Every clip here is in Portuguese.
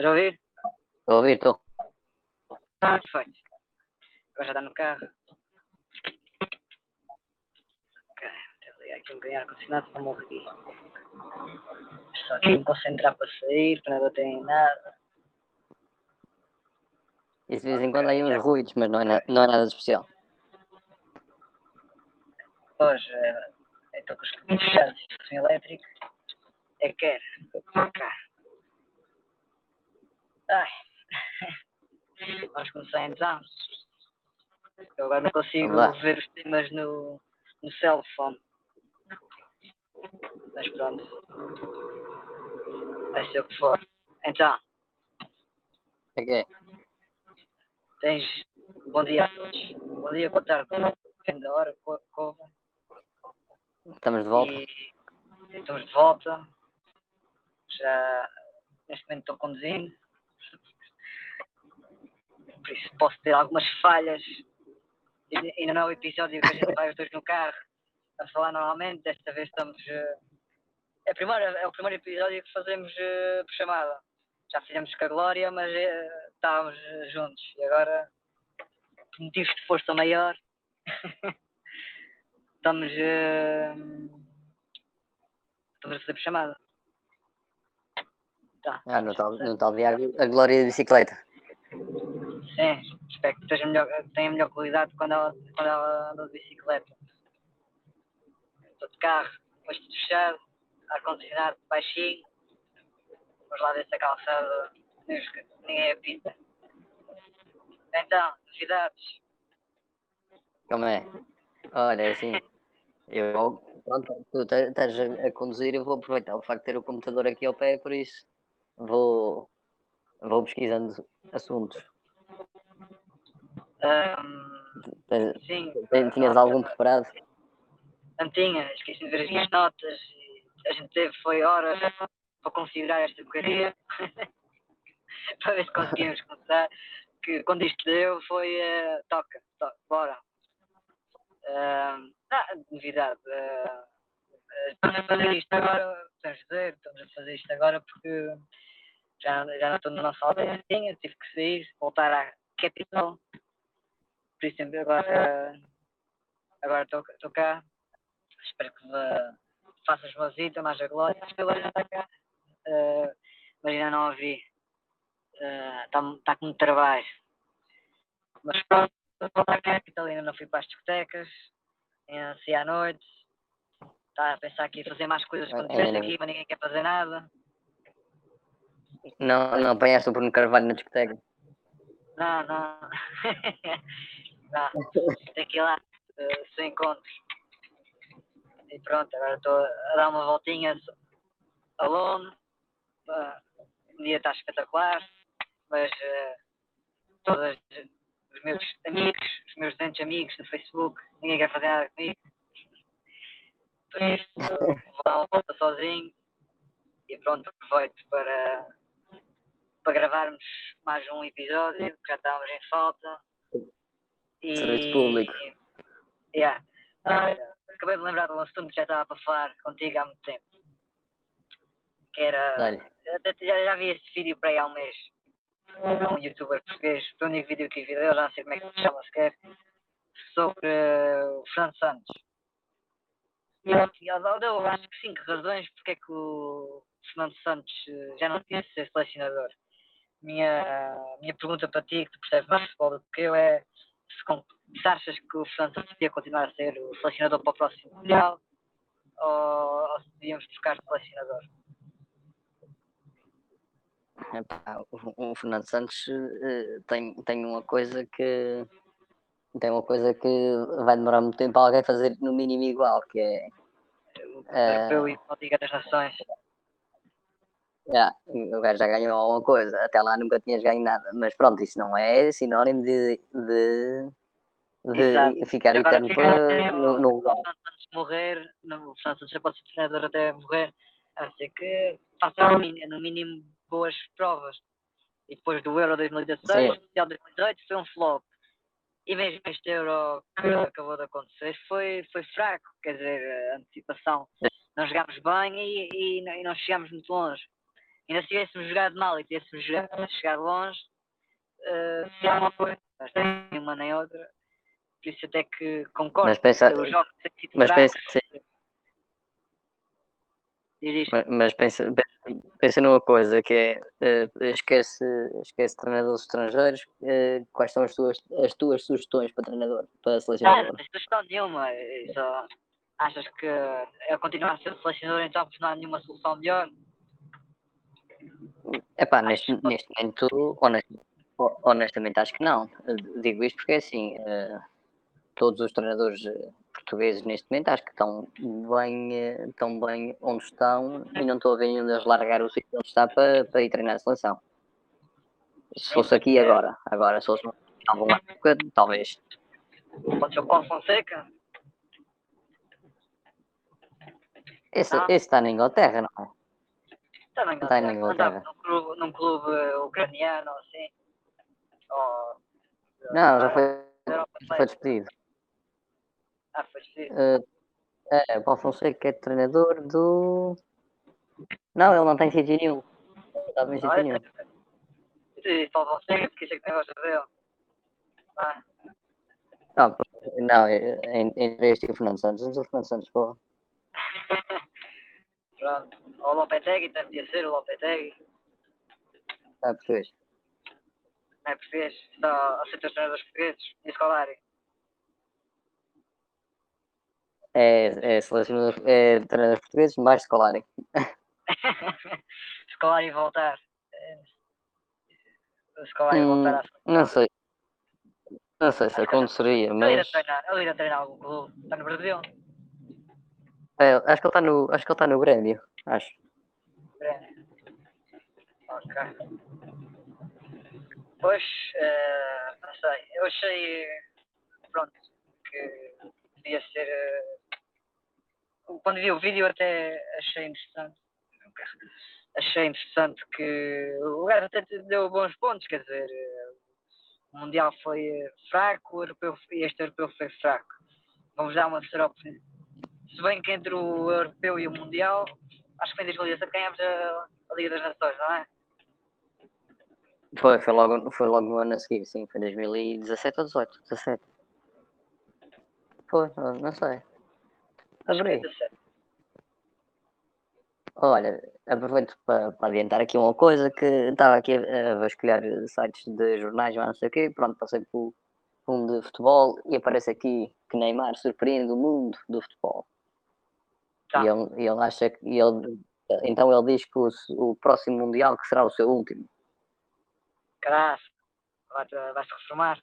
Estás a ouvir? Estou a ouvir, estou. Ah, perfeito. Agora já está no carro. Ok, vou ligar aqui um bocadinho ar-condicionado para morrer. Só aqui me concentrar para sair, para não bater em nada. Isso de vez em quando há aí uns ruídos, mas não é, na- não é nada especial. Hoje eh, estou com os caminhos fechados, elétrico. É que era. Cá. Ai. Vamos começar então. Eu agora não consigo ver os temas no, no cell phone. Mas pronto. Vai ser o que for. Então, é? tens. Bom dia a todos. Bom dia, boa tarde. Depende da hora, co- cova. Estamos de volta. E estamos de volta. Já neste momento estou conduzindo. Por isso posso ter algumas falhas. Ainda- não é o episódio que a gente vai os dois no carro a falar normalmente. Desta vez estamos. eh, É, a primeira, é o primeiro episódio que fazemos eh, por chamada. Já fizemos com a Glória, mas eh, estávamos juntos. E agora, por motivos de força maior, estamos. Estamos a fazer por chamada. Tá. Ah, não está tá a ver a, glória da bicicleta. Sim, espero que esteja melhor, tenha melhor qualidade quando ela, quando ela anda de bicicleta. Estou de carro, depois tudo fechado, ar-condicionado baixinho. Vamos lá ver se calçada ninguém apita. Então, novidades. Como é? Olha, é assim. Eu, pronto, tu estás a conduzir, eu vou aproveitar o facto de ter o computador aqui ao pé, por isso vou, vou pesquisando assuntos. Tens- sim, Tinhas algum preparado? não tinha, esqueci de ver as minhas notas. A gente teve, foi horas para considerar esta porcaria. para ver se conseguimos começar. Que quando isto deu foi eh, toca, toca, bora. Ahm, ah, novidade. ah, estamos a fazer isto agora, podemos dizer, estamos a fazer isto agora porque já, já não estou na nossa aldeia, tive que sair, voltar à capital. Por isso agora agora estou estou cá. Espero que me faças uma visita mais a Glória. Acho que a Glória já está cá. Ah, mas ainda não a vi. Está tá com muito trabalho. Mas pronto, capital, ainda não fui para as discotecas. Ainda saí à noite. Está a pensar aqui em fazer mais coisas quando Ah, estivesse é. aqui, mas ninguém quer fazer nada. Não, não apanhaste o Bruno Carvalho na discoteca. Não, não. ir lá, eh, sem encontros. E pronto, agora estou a dar uma voltinha. Ah, O dia está espetacular, mas eh, todos os meus amigos, os meus 200 amigos no Facebook, ninguém quer fazer nada comigo. Por isso, vou dar uma volta sozinho e pronto, aproveito para, para gravarmos mais um episódio, que já estávamos em falta. E, Serviço público. Yeah. Ah, acabei de lembrar de um assunto que já estava para falar contigo há muito tempo. Que era. Olha, Já, já vi este vídeo para aí há um mês. Um youtuber português, o único vídeo que vi dele, já não sei como é que se chama sequer, sobre eh, o Fernando Santos. E ele, deu, acho que cinco razões porque é que o Fernando Santos eh, já não tinha de ser selecionador. Minha, minha pergunta para ti, que tu percebes mais futebol do que eu, é se, se achas que o Fernando Santos devia continuar a ser o selecionador para o próximo Mundial ou, ou se devíamos buscar selecionador? epá, o, o Fernando Santos tem, tem uma coisa que tem uma coisa que vai demorar muito tempo a alguém fazer no mínimo igual, que é O Europeu e Liga das Nações. Já, o gajo já ganhou alguma coisa, até lá nunca tinhas ganho nada, mas pronto, isso não é sinónimo de, de, de ficar eterno fica para, no, no lugar. o Fernando Santos morrer, não, o Fernando Santos já pode ser treinador até morrer, a ser que faça no mínimo, no mínimo boas provas. E depois do Euro 2016, Sim. o Mundial 2018 foi um flop. E mesmo este Euro que acabou de acontecer foi, foi fraco, quer dizer, a antecipação. Não jogámos bem e, e, não- e não chegámos muito longe. Ainda se tivéssemos jogado mal e tivéssemos jogado, chegado longe, uh, se há uma coisa, mas nem uma nem outra. Por isso até que concordo. Mas pensa, os jogos mas pensa, mas, mas pensa, pensa, numa coisa que é eh, esquece, esquece treinadores estrangeiros. eh, quais são as tuas, as tuas sugestões para treinador, para Ah, selecionador? não tens sugestão nenhuma. eh, Só achas que é continuar a ser selecionador então porque não há nenhuma solução melhor? Epá, neste, neste momento, honest- ho- honestamente, acho que não. Digo isto porque, assim, eh, todos os treinadores eh, portugueses neste momento acho que estão bem, eh, estão bem onde estão e não estou a ver nenhum deles largar o sítio onde está para, para ir treinar a seleção. Se fosse aqui agora, agora, se fosse alguma época, talvez. Pode ser o Paulo Fonseca? Esse, Ah. esse está na Inglaterra, não é? Está na Está na Inglaterra. Inglaterra. Num clube, num clube ucraniano, assim. Ou, Não, já ah, foi, já foi despedido. Ah, foi difícil. Eh, é, Paulo Fonseca é treinador do. Não, ele não tem sítio nenhum. Não estava em sítio nenhum. E Paulo Fonseca, porque isso é que tem gosto dele. Ah, Não, não em- entre este e o Fernando Santos, o Fernando Santos, pô. pronto. O Lopetegui, também podia ser o Lopetegui. É português. Não é português. Só aceita os treinadores portugueses. E escolário. É, é selecionador, é treinador português, mais escolar. escolário e voltar. É. E Hum, voltar à não sei. Não sei se aconteceria, Ele irá mas. treinar, ele irá treinar algum clube. Está no Brasil. É, acho que ele está no. Acho que ele está no Grêmio. Acho. É. Ok. Pois, eh, não sei. Eu achei, pronto, que devia ser. eh, quando vi o vídeo até achei interessante. Achei interessante que o gajo até deu bons pontos, quer dizer, eh, o Mundial foi fraco, o europeu, este europeu foi fraco. Vamos dar uma terceira oportunidade. Se bem que entre o europeu e o Mundial, acho que foi em 2017 ganhámos a, a Liga das Nações, não é? Foi, foi, logo, foi logo no ano a seguir, sim. Foi 2017 ou 18? 17. Foi, não não sei. Adorei. 17. Olha, aproveito para, para adiantar aqui uma coisa que estava aqui a, a vasculhar sites de jornais, mas não sei o quê, pronto, passei por um de futebol e aparece aqui que Neymar surpreende o mundo do futebol. Tá. E ele, e ele acha que ele, então ele diz que o, o próximo Mundial que será o seu último. Caralho, vais-te reformar.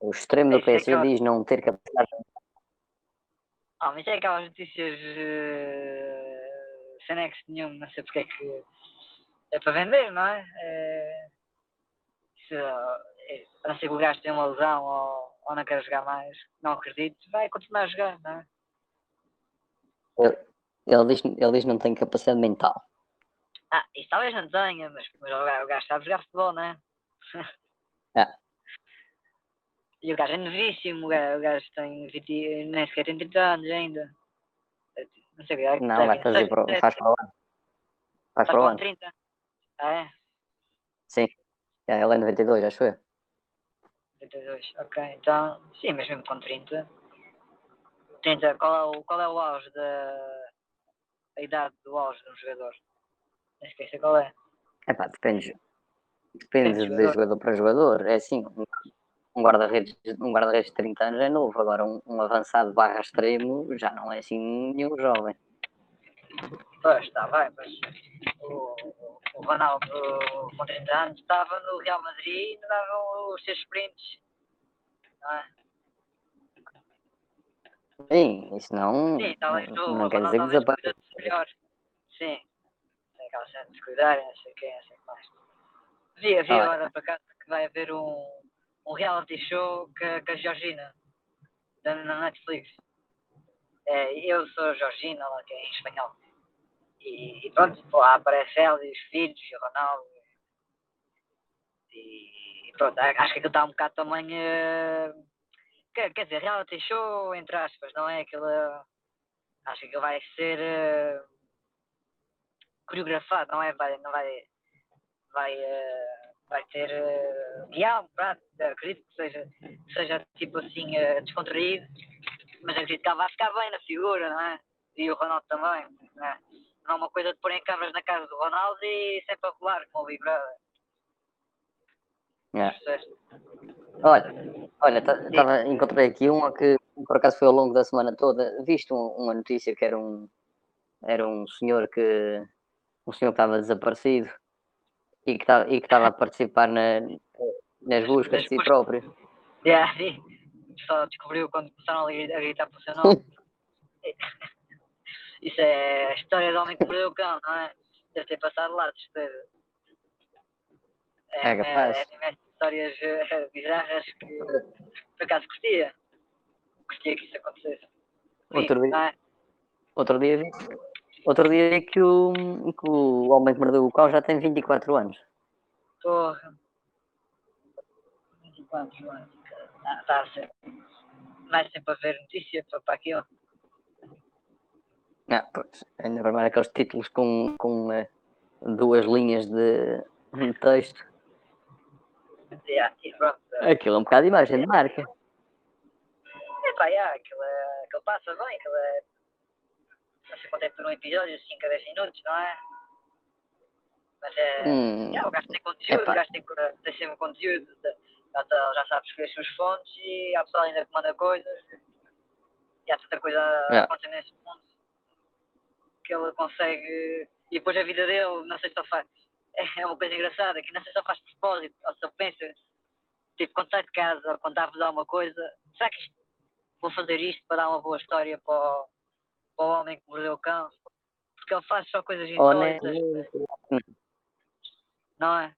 O extremo do é PSG diz não ter capacidade. Ah, mas é aquelas notícias uh, sem nexo nenhum, não sei porque é que é para vender, não é? é se, é, a não ser que o gajo tenha uma lesão ou, ou não quer jogar mais, não acredito, vai continuar a jogar, não é? Ele diz, ele diz não tem capacidade mental. Ah, isso talvez não tenha, mas, mas o, gajo, sabe jogar futebol, não é? Ah. E o gajo é novíssimo, o gajo, o gajo tem 20, nem sequer tem 30 anos ainda. Não sei o que é. Não, vai fazer para, faz para o ano. Faz Faz para o ano. 30. Ah, é? Sim. É, ele é 92, acho eu. 32. Ok, então, sim, mas mesmo com 30. 30, qual é o, qual é o auge da. a idade do auge de um jogador? Não qual é. Epá, depende. Depende Depende de jogador. jogador para jogador. É assim, um- guarda-redes um guarda de 30 anos é novo. Agora um, um avançado barra extremo já não é assim nenhum jovem. Pois, está bem, mas o, o Ronaldo com 30 anos estava no Real Madrid e davam os seus sprints. Não é? Sim, isso não, Sim, talvez não, não quer dizer que desapareça. Sim. Tem cena de descuidar, não sei quem, não sei o que mais. Vi, vi Ah, agora para cá que vai haver um, um reality show com, a Georgina, da, na Netflix. É, eu sou a Georgina, lá que é em espanhol. E, e pronto, pô, lá aparece ela e os filhos e o Ronaldo. E, e pronto, acho que aquilo está um bocado também. eh, quer, quer dizer, reality show, entre aspas, não é aquela. Acho que aquilo vai ser. eh, coreografado, não é? Vai, não vai, vai, uh, vai ter uh, guião, pronto, acredito que seja, seja tipo assim uh, descontraído, mas acredito que ela vai ficar bem na figura, não é? E o Ronaldo também, não é? Não é uma coisa de porem câmaras na casa do Ronaldo e sempre a rolar com o Big Brother. É. Olha, olha, tava, encontrei aqui uma que por acaso foi ao longo da semana toda, visto uma notícia que era um era um senhor que um senhor que estava desaparecido e que estava, e que estava a participar na, nas buscas de si próprio. Yeah, sim. Só descobriu quando começaram a gritar para o seu nome. Isso é a história do homem que perdeu o cão, não é? Deve ter passado lá, de certeza. É, é capaz. É, é, histórias uh, bizarras que por acaso gostia. Gostia que isso acontecesse. Outro dia, é? outro dia vi, outro dia que o, que o homem que mordeu o cão já tem 24 anos. Porra. 24 anos. Ah, está a ser. Vai sempre a ver notícia para, aquilo. Não, pois, ainda para mais aqueles títulos com, com uh, duas linhas de, de texto. E pronto. Aquilo é um bocado de imagem de marca. É pá, yeah, aquilo, é, aquilo passa bem, aquilo é. Não sei quanto é por um episódio, 5 a 10 minutos, não é? Mas é. Hum, yeah, o gajo tem conteúdo, epá. o gajo tem, tem sempre conteúdo, já, tá, já sabe escolher as suas fontes e há pessoal ainda que manda coisas. E há tanta coisa yeah. acontecendo nesse mundo que ele consegue. E depois a vida dele, não sei se ele faz é uma coisa engraçada, que não sei se só faz propósito, ou se pensa, tipo, quando sai de casa, ou quando está a fazer alguma coisa, será que vou fazer isto para dar uma boa história para o, para o homem que mordeu o cão? Porque ele faz só coisas insólitas. Não é?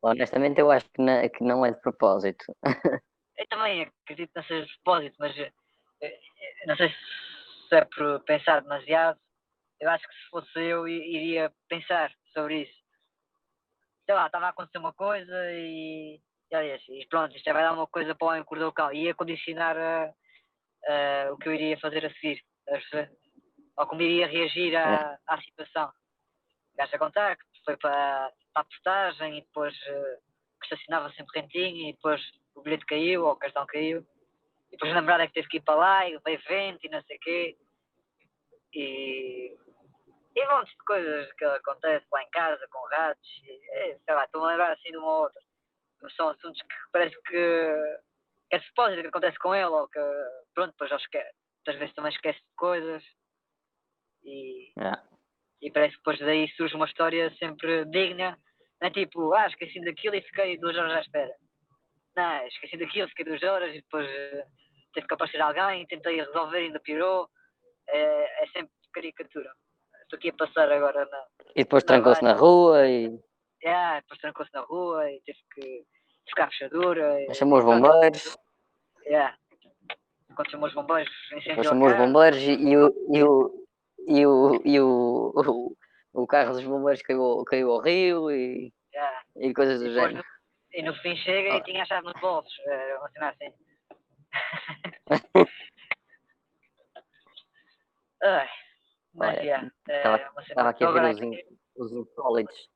Honestamente, eu acho que não, que não é de propósito. eu também acredito que não seja de propósito, mas eh, eh, não sei se é por pensar demasiado. Eu acho que se fosse eu, iria pensar sobre isso. Sei lá, estava a acontecer uma coisa e, e pronto, isto vai dar uma coisa para o homem cão. Ia condicionar uh, uh, o que eu iria fazer a seguir, ou como iria reagir à, à situação. Gajo a contar que foi para, para a postagem e depois uh, estacionava sempre rentinho e depois o bilhete caiu ou o cartão caiu. E depois a namorada é que teve que ir para lá e veio vento e não sei o quê. E e montes de coisas que acontecem lá em casa, com ratos, e, é, sei lá, estou a lembrar assim de uma ou outra. São assuntos que parece que é supósito que acontece com ele, ou que, pronto, depois já esquece. Muitas vezes também esquece de coisas. E, yeah. e parece que depois daí surge uma história sempre digna. Não é tipo, ah, esqueci daquilo e fiquei duas horas à espera. Não, esqueci daquilo, fiquei duas horas e depois uh, teve que aparecer alguém, tentei resolver, ainda pirou. É, é sempre caricatura estou aqui a passar agora na. E depois trancou-se na rua e. É, depois trancou-se na rua e teve que ficar fechadura. E... Chamou os bombeiros. É. Quando chamou os bombeiros, incendiou chamou os bombeiros e, e, o, e, o, e, o, e o, o, o carro dos bombeiros caiu, caiu ao rio e, yeah. e coisas do género. No, e no fim chega oh. e tinha a chave nos bolsos, uma cena assim. Ai. Olha, yeah, estava, aqui a ver os, in, os insólitos.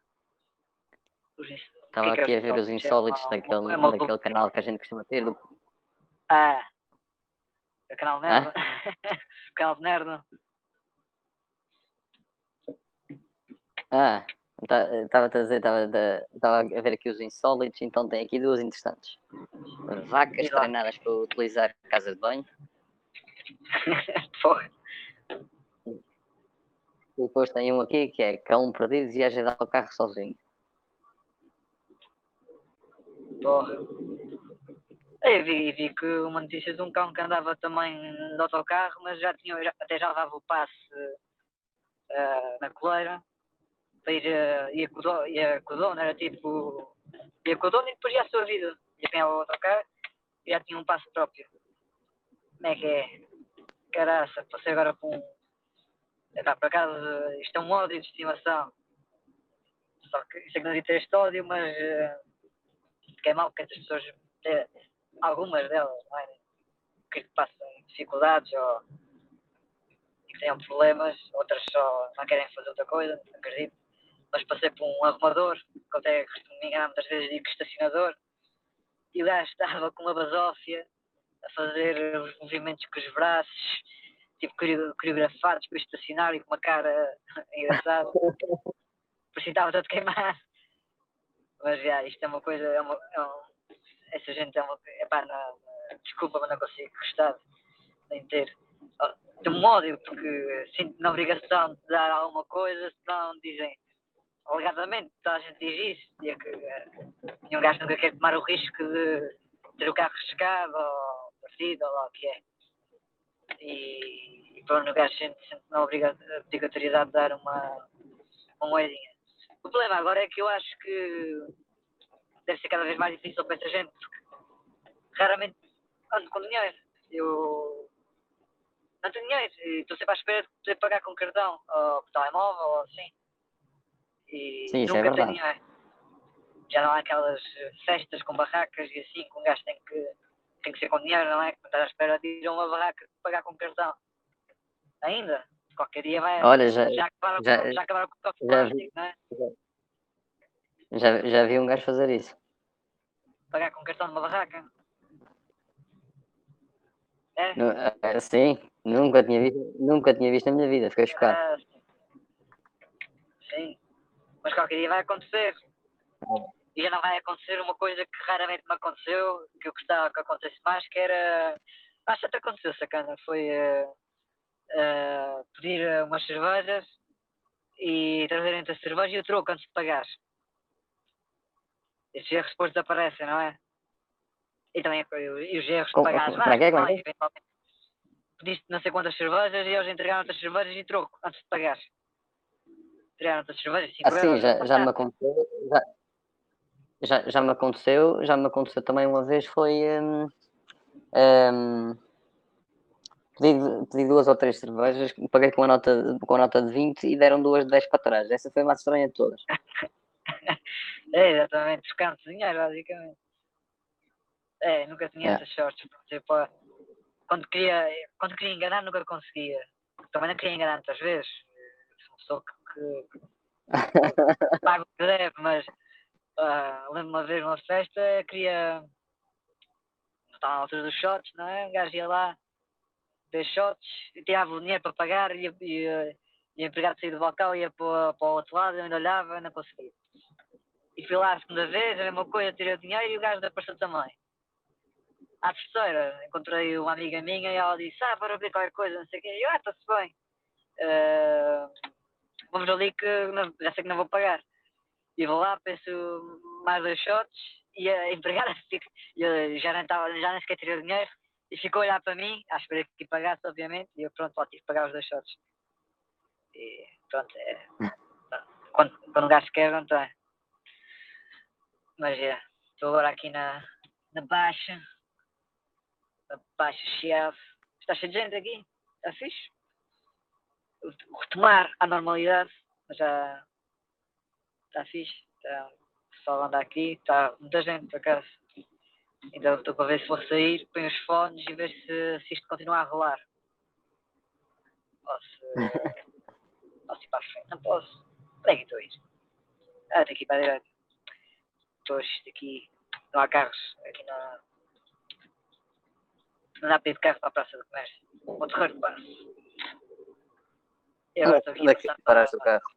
Estava aqui a ver os insólitos daquele, é daquele canal que a gente costuma ter. Do... Ah, o canal Nerd. o canal de Nerd. Ah, estava a dizer, estava a ver aqui os insólitos, então tem aqui duas interessantes. Vacas treinadas para utilizar casa de banho. Porra. E depois tem um aqui que é cão perdido e viaja de autocarro sozinho. Porra. Eu vi, vi que uma notícia de um cão que andava também de autocarro, mas já tinha, já, até já levava o passe uh, na coleira para ir, uh, ia, com o, com o dono, era tipo, ia com o dono e depois ia a sua vida. Ia apanhava o autocarro e já tinha um passe próprio. Como é que é? Caraça, passei agora com um Epá, por acaso, isto é um ódio de estimação. Só que isso é que não devia ter este ódio, mas uh, que é mau que as pessoas, eh, algumas delas, não é? que passam dificuldades ou tenham problemas, outras só não querem fazer outra coisa, acredito. Mas passei por um arrumador, que até me enganar muitas vezes digo que estacionador, e o gajo estava com uma basófia a fazer os movimentos com os braços, tipo coreografados para estacionar e com uma cara engraçada. Parecia estava todo queimado. Mas já, isto é uma coisa, é uma, é um, essa gente é uma. Não, desculpa, mas não consigo gostar nem ter. De um porque sinto na obrigação de dar alguma coisa, senão dizem, alegadamente, toda a gente diz isso, e é que uh, gajo nunca quer tomar o risco de ter o carro riscado ou partido ou lá o que é. E, e pronto, o gajo sente, sente na obrigatoriedade de dar uma, uma moedinha. O problema agora é que eu acho que deve ser cada vez mais difícil para essa gente, porque raramente ando com dinheiro. Eu não tenho dinheiro e estou sempre à espera de poder pagar com cartão ou com telemóvel ou assim. E Sim, isso nunca é tenho dinheiro. Já não há aquelas festas com barracas e assim, que um gajo tem que, tem que ser com dinheiro, não é? Estás à espera de ir a uma barraca pagar com cartão. Ainda. Qualquer dia vai. Olha, já, já acabaram, já- com, já acabaram com o copo de já vi. plástico, não é? já, já vi um gajo fazer isso. Pagar com cartão numa barraca. É? Nu- eh, Sim, nunca tinha visto, nunca tinha visto na minha vida, fiquei chocado. Ah, sim. Mas qualquer dia vai acontecer. E já não vai acontecer uma coisa que raramente me aconteceu, que eu gostava que acontecesse mais, que era. Acho que até aconteceu, sacana. Foi eh, eh, pedir umas cervejas e trazerem-te a cerveja e o troco antes de pagares. Esses erros depois desaparecem, não é? E também e os erros de pagar as é não? Eventualmente Pediste não sei quantas cervejas e eles entregaram-te as cervejas e troco antes de pagares. Entregaram-te as cervejas, 5 Assim, já, já me aconteceu, já, já, já me aconteceu, já me aconteceu também uma vez, foi hum, hum, pedi, pedi duas ou três cervejas, paguei com a nota, de- com a nota de 20 e deram duas de 10 para trás. Essa foi a mais estranha de todas. É, exatamente, buscando dinheiro, basicamente. É, nunca tinha É. essas sortes. Tipo, quando queria, quando queria enganar, nunca conseguia. Também não queria enganar muitas vezes. Sou pessoa que, que paga o que deve, mas ah, lembro uma vez numa festa, queria. Estava na altura dos shots, não é? Um gajo ia lá, dez shots, e tirava o dinheiro para pagar e, e, e o empregado saía do balcão ia para, para o outro lado, eu ainda olhava, não conseguia. E fui lá a segunda vez, a mesma coisa, tirei o dinheiro e o gajo apareceu também. À terceira, encontrei uma amiga minha e ela disse, ah, para ver qualquer coisa, não sei o quê. E eu, ah, está-se bem. Ah, vamos ali que não- já sei que não vou pagar. E vou lá, penso mais dois shots e a empregada fica, e eu já nem, estava, já nem sequer tirei o dinheiro e ficou a olhar para mim, à espera que pagasse, obviamente, e eu pronto, lá tive que pagar os dois shots. E pronto, é, quando, quando um gajo quer, não tem. Mas é, estou agora aqui na, na baixa, na baixa chave. Está cheio de gente aqui, está fixe. Retomar a normalidade, mas já está fixe. Está, o pessoal anda aqui, está muita gente por acaso. Então estou para ver se vou sair, ponho os fones e ver se, se isto continua a rolar. Ou se posso ir para a frente. Não posso. Onde é que estou a ir? Ah, estou aqui para a direita. Estou isto aqui. Não há carros. Aqui não. Não dá para ir de carro para a Praça do Comércio. O terreiro passo. E agora estou aqui Onde é que paraste o carro?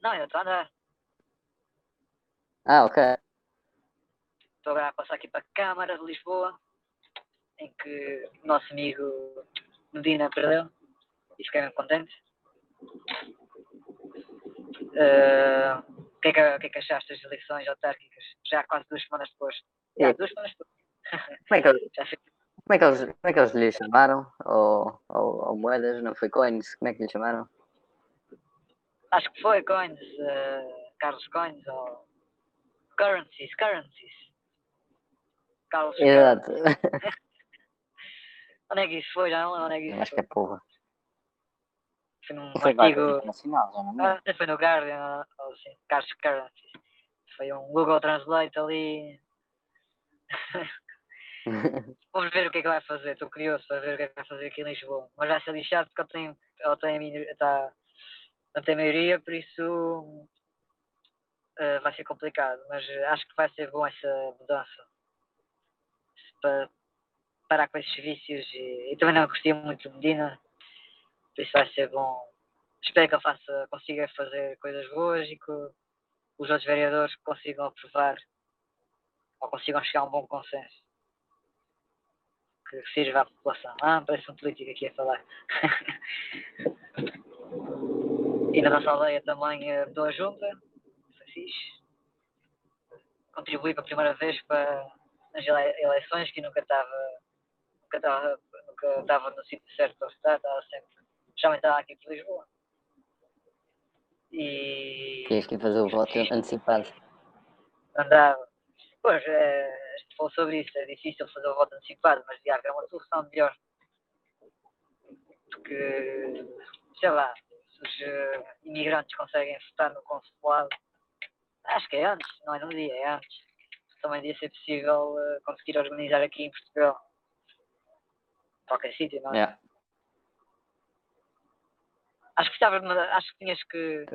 Não, eu estou a andar. Ah, ok. Estou agora a passar aqui para a Câmara de Lisboa, em que o nosso amigo Medina perdeu e fiquei muito contente. Eh, O que, é que, o que é que achaste das eleições autárquicas? Já quase duas semanas depois. Já, É. duas semanas depois. Como é que eles, Já como é que eles, como é que eles lhe chamaram? Ou, ou, ou moedas? Não foi coins? Como é que lhe chamaram? Acho que foi Coins, eh, Carlos Coins ou Currencies, Currencies. Carlos Exato. Onde é que isso foi? Já não lembro onde é que Eu isso acho que foi. é porra. Foi num foi artigo. internacional, já não me Ah, foi no Guardian, ou assim, Carlos Currencies. Foi um Google Translate ali. Vamos ver o que é que vai fazer. Estou curioso para ver o que é que vai fazer aqui em Lisboa. Mas vai ser lixado porque ele tem, a minori- tá, não tem maioria, por isso eh, vai ser complicado. Mas eh, acho que vai ser bom essa mudança. Para parar com esses vícios. E, e também não gostei muito de Medina. Por isso vai ser bom. Espero que ele faça, consiga fazer coisas boas e que os outros vereadores consigam aprovar ou consigam chegar a um bom consenso que sirva à população. Ah, parece um político aqui a falar. e na nossa aldeia também eh, mudou a junta, fixe. Contribuí pela primeira vez para nas ele- eleições que nunca estava nunca estava nunca estava no sítio certo para estar, estava sempre, já estava aqui por Lisboa. E Tens que fazer o voto antecipado. andava. Pois, é, a gente falou sobre isso, é difícil fazer o voto antecipado, mas já é uma solução melhor. Porque, sei lá, se os eh, imigrantes conseguem votar no consulado, acho que é antes, não é no dia, é antes. Também devia ser possível eh, conseguir organizar aqui em Portugal. Qualquer sítio, não é? Yeah. Acho que estavas, acho que tinhas que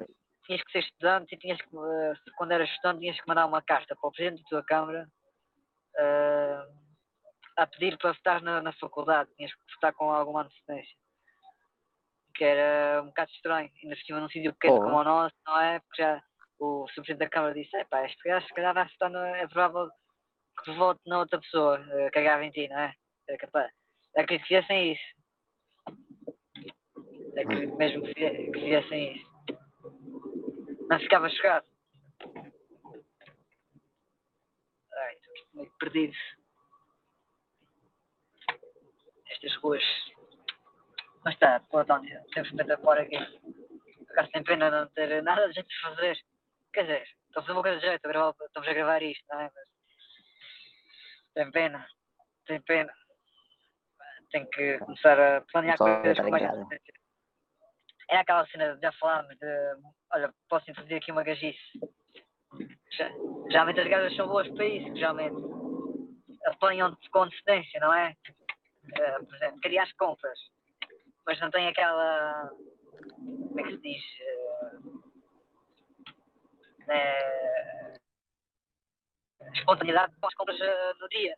tinhas que ser estudante e tinhas que, eh, quando eras estudante, tinhas que mandar uma carta para o presidente da tua Câmara eh, a pedir para votar na, na faculdade, tinhas que votar com alguma antecedência. Que era um bocado estranho, ainda por cima num sítio pequeno Oh. como o nosso, não é? Porque já o. Presidente da Câmara disse, é pá, este gajo se calhar vai votar, no, é provável que vote na outra pessoa, eh, cagava em ti, não é? É capaz. É que fizessem isso. É que mesmo que fize- que fizessem isso. Não ficava chocado. Ai, estou meio perdido. Estas ruas. Mas está, pô, António, sempre espetacular aqui. Por acaso tem pena não ter nada de de fazer. Quer dizer, estou a fazer uma coisa de jeito, a gravar- estamos a gravar isto, não é? Mas tem pena, tem pena. Tenho que começar a planear Só coisas com em mais. É aquela cena de já falámos de olha, posso introduzir aqui uma gajice. Já, geralmente as gajas são boas para isso, geralmente apanham-te com antecedência, não é? Eh, por exemplo, queria as compras, mas não tem aquela. Como é que se diz? eh, eh, espontaneidade com as compras eh, no dia.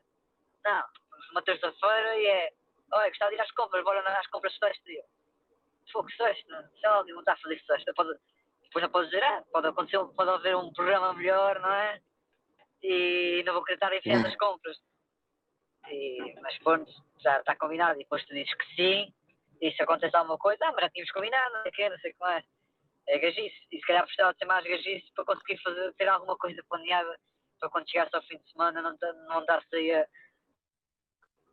Não, uma terça-feira e é. Olha, gostava de ir às compras, bora às compras sexta. E eu, Fogo, sexta, sei lá, não está a fazer sexta. Pode, depois não pode dizer, ah, pode acontecer, pode haver um programa melhor, não é? E não vou querer estar enfiando as compras. E, mas pronto, já está combinado. E depois tu dizes que sim, e se acontece alguma coisa, ah, mas já tínhamos combinado, não sei o quê, não sei como é. É gajice. E se calhar precisava de ter mais gajice para conseguir fazer, ter alguma coisa planeada para quando chegasse ao fim de semana não, não andasse aí a,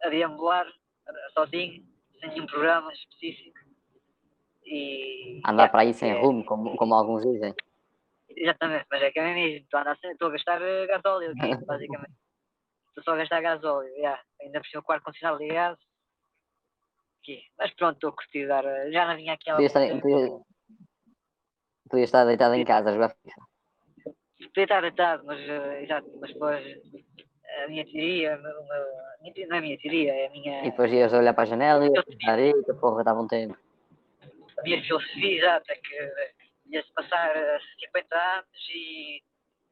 a deambular eh, sozinho, sem nenhum programa específico. E, Andar é, para aí sem é- rumo, como, como alguns dizem. Exatamente, mas é que é mesmo. Estou a, andar estou a gastar eh, gasóleo aqui, basicamente. Estou só a gastar gasóleo, yeah. ainda por cima o ar-condicionado ligado. Aqui. Mas pronto, estou a curtir dar. eh, Já não vinha aqui há algum Podias estar, deitado em casa a jogar FIFA. Podia estar deitado, mas, eh, exato, mas depois a minha teoria, o meu, o meu- a minha teoria- não é a minha teoria, é a minha, E depois ias olhar para a janela e pensar, eita porra, dava um tempo. a minha filosofia, exato, é que eh, ia-se passar eh, 50 anos e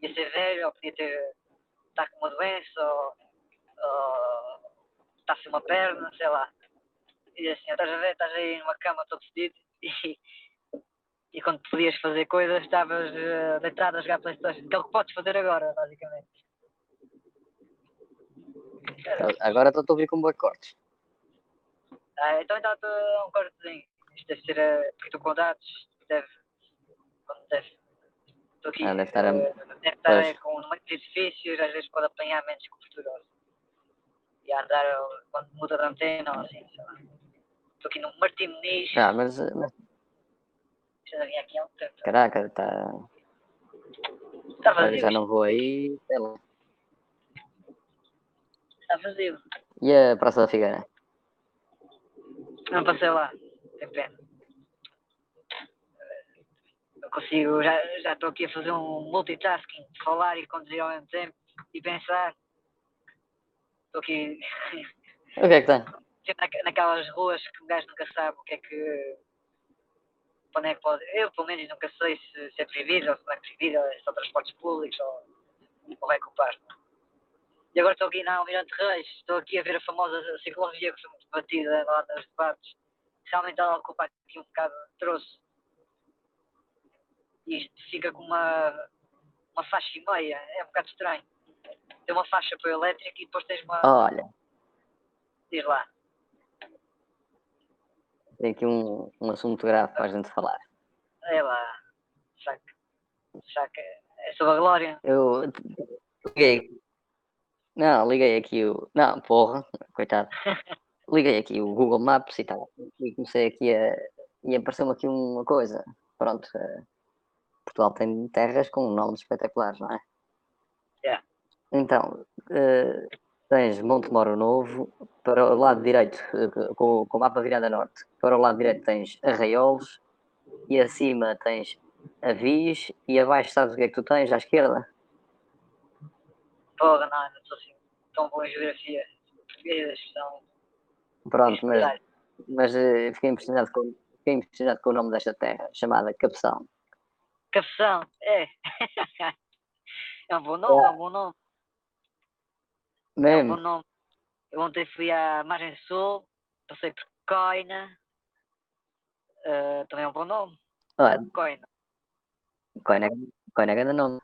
ia ser velho, ou podia ter, estar com uma doença, ou, ou estar sem uma perna, sei lá. E assim, estás a ver, estás aí numa cama todo vestido e, e quando podias fazer coisas, estavas eh, deitado a jogar Playstation, que é o que podes fazer agora, basicamente. Agora estou a ouvir com boa cortes. Ah, então a um cortezinho. Isto deve ser a. Porque estou com dados. Deve. Quando deve. Estou aqui. Ah, deve estar a- eh, deve estar pois. com muitos edifícios, às vezes pode apanhar menos cobertura. E a andar quando muda de antena ou assim, sei lá. Estou aqui no Martim Muniz. Ah, mas, mas Já vim aqui há um tempo. caraca, está. Está vazio. Já não vou aí. sei lá. Está vazio. E a Praça da Figueira? Não passei lá. Tem pena. Eu consigo, já, já estou aqui a fazer um multitasking, falar e conduzir ao mesmo tempo e pensar. Estou aqui O que é que tem? na- naquelas ruas que o gajo nunca sabe o que é que. Para onde é que pode. Eu, pelo menos, nunca sei se, se é proibido ou se não é proibido, ou se são transportes públicos ou, ou é culpar. E agora estou aqui na Almirante Reis, estou aqui a ver a famosa ciclovia que foi muito debatida lá nos debates. Realmente ela ocupa aqui um bocado de troço. E isto fica com uma, uma faixa e meia, é um bocado estranho. Tem uma faixa para o elétrico e depois tens uma. Olha, Diz lá. Tem aqui um, um assunto grave para a gente falar. É lá. Saca. Saca. É sobre a glória. Eu liguei. Não, liguei aqui o. Não, porra, coitado. Liguei aqui o Google Maps e tal. E comecei aqui a. E apareceu-me aqui uma coisa. Pronto. eh, Portugal tem terras com nomes espetaculares, não é? Yeah. Então, eh, tens Monte Moro Novo, para o lado direito, eh, com, com o mapa virado a norte, para o lado direito tens Arraiolos, e acima tens Avis, e abaixo sabes o que é que tu tens à esquerda? Porra, não, não estou assim tão bom em geografia. Portuguesas são. Pronto, mas, mas eh, fiquei, impressionado com, fiquei impressionado com o nome desta terra, chamada Capção. Capção, é. é um bom nome, é um bom nome. É um Mesmo? bom nome. Eu ontem fui à Margem Sul, passei por Coina. eh, também é um bom nome. Olha, Coina. Coina, Coina é grande nome.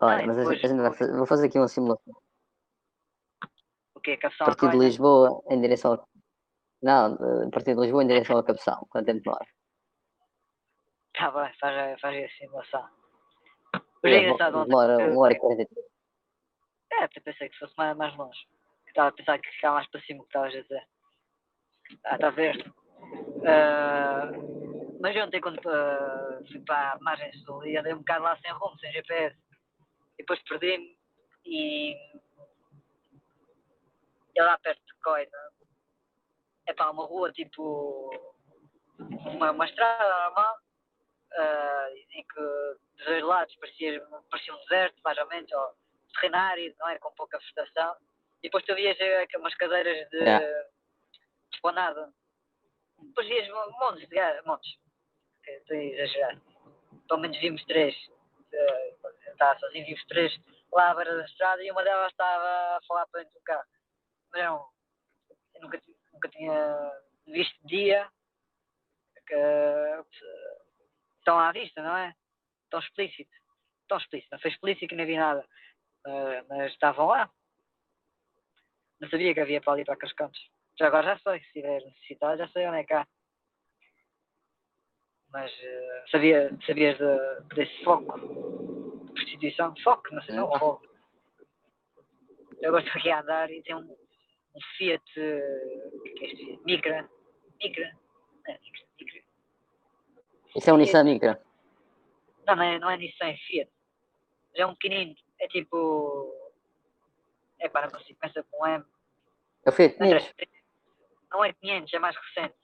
Olha, Ah, mas depois- a gente vai fazer- vou fazer aqui uma simulação. O quê? Capção a partir de? Lisboa em direção a... Não, a partir de Lisboa em direção a Capção. Quanto tempo demora? Tá bem, faz, faz a simulação. Mas é engraçado ontem. Demora porque- uma hora e 43. É, até pensei que fosse mais, mais longe. Estava a pensar que ficava mais para cima que estavas a dizer. Ah, está a ver? Ah, mas ontem quando ah, fui para a margem sul e andei um bocado lá sem rumo, sem GPS. E depois perdi-me e, e lá perto de Coina é para uma rua tipo uma, uma estrada normal ah, em que dos dois lados parecia, parecia um deserto, mais ou menos, ou terrenário, não é? Com pouca vegetação. E depois tu vias eh, umas cadeiras de Yeah. esplanada. Depois vias montes de ga- montes. Estou a exagerar. Pelo menos vimos três. Eh, estava sozinho, vimos três lá à beira da estrada e uma delas estava a falar para dentro do carro. Mas não, eu nunca, nunca tinha visto dia que eh, estão à vista, não é? Tão explícito. Tão explícito. Não foi explícito que não havia nada. Eh, mas estavam lá. Não sabia que havia para ali para aqueles cantos. Já agora já sei, se tiver necessidade, já sei onde é há. Mas eh, sabia, sabias de, desse foco de prostituição? Foco, não sei, não, Não. foco. Eu gosto aqui a andar e tem um, um Fiat, eh, o que é que é este? Micra. Micra. É, Micra, Micra. Isso é um Nissan Micra. Não, não é, não é Nissan, é Fiat. Mas é um pequenino. É tipo. É para não consigo, começa com um M. Fui Não, 500. não é 500, é mais recente.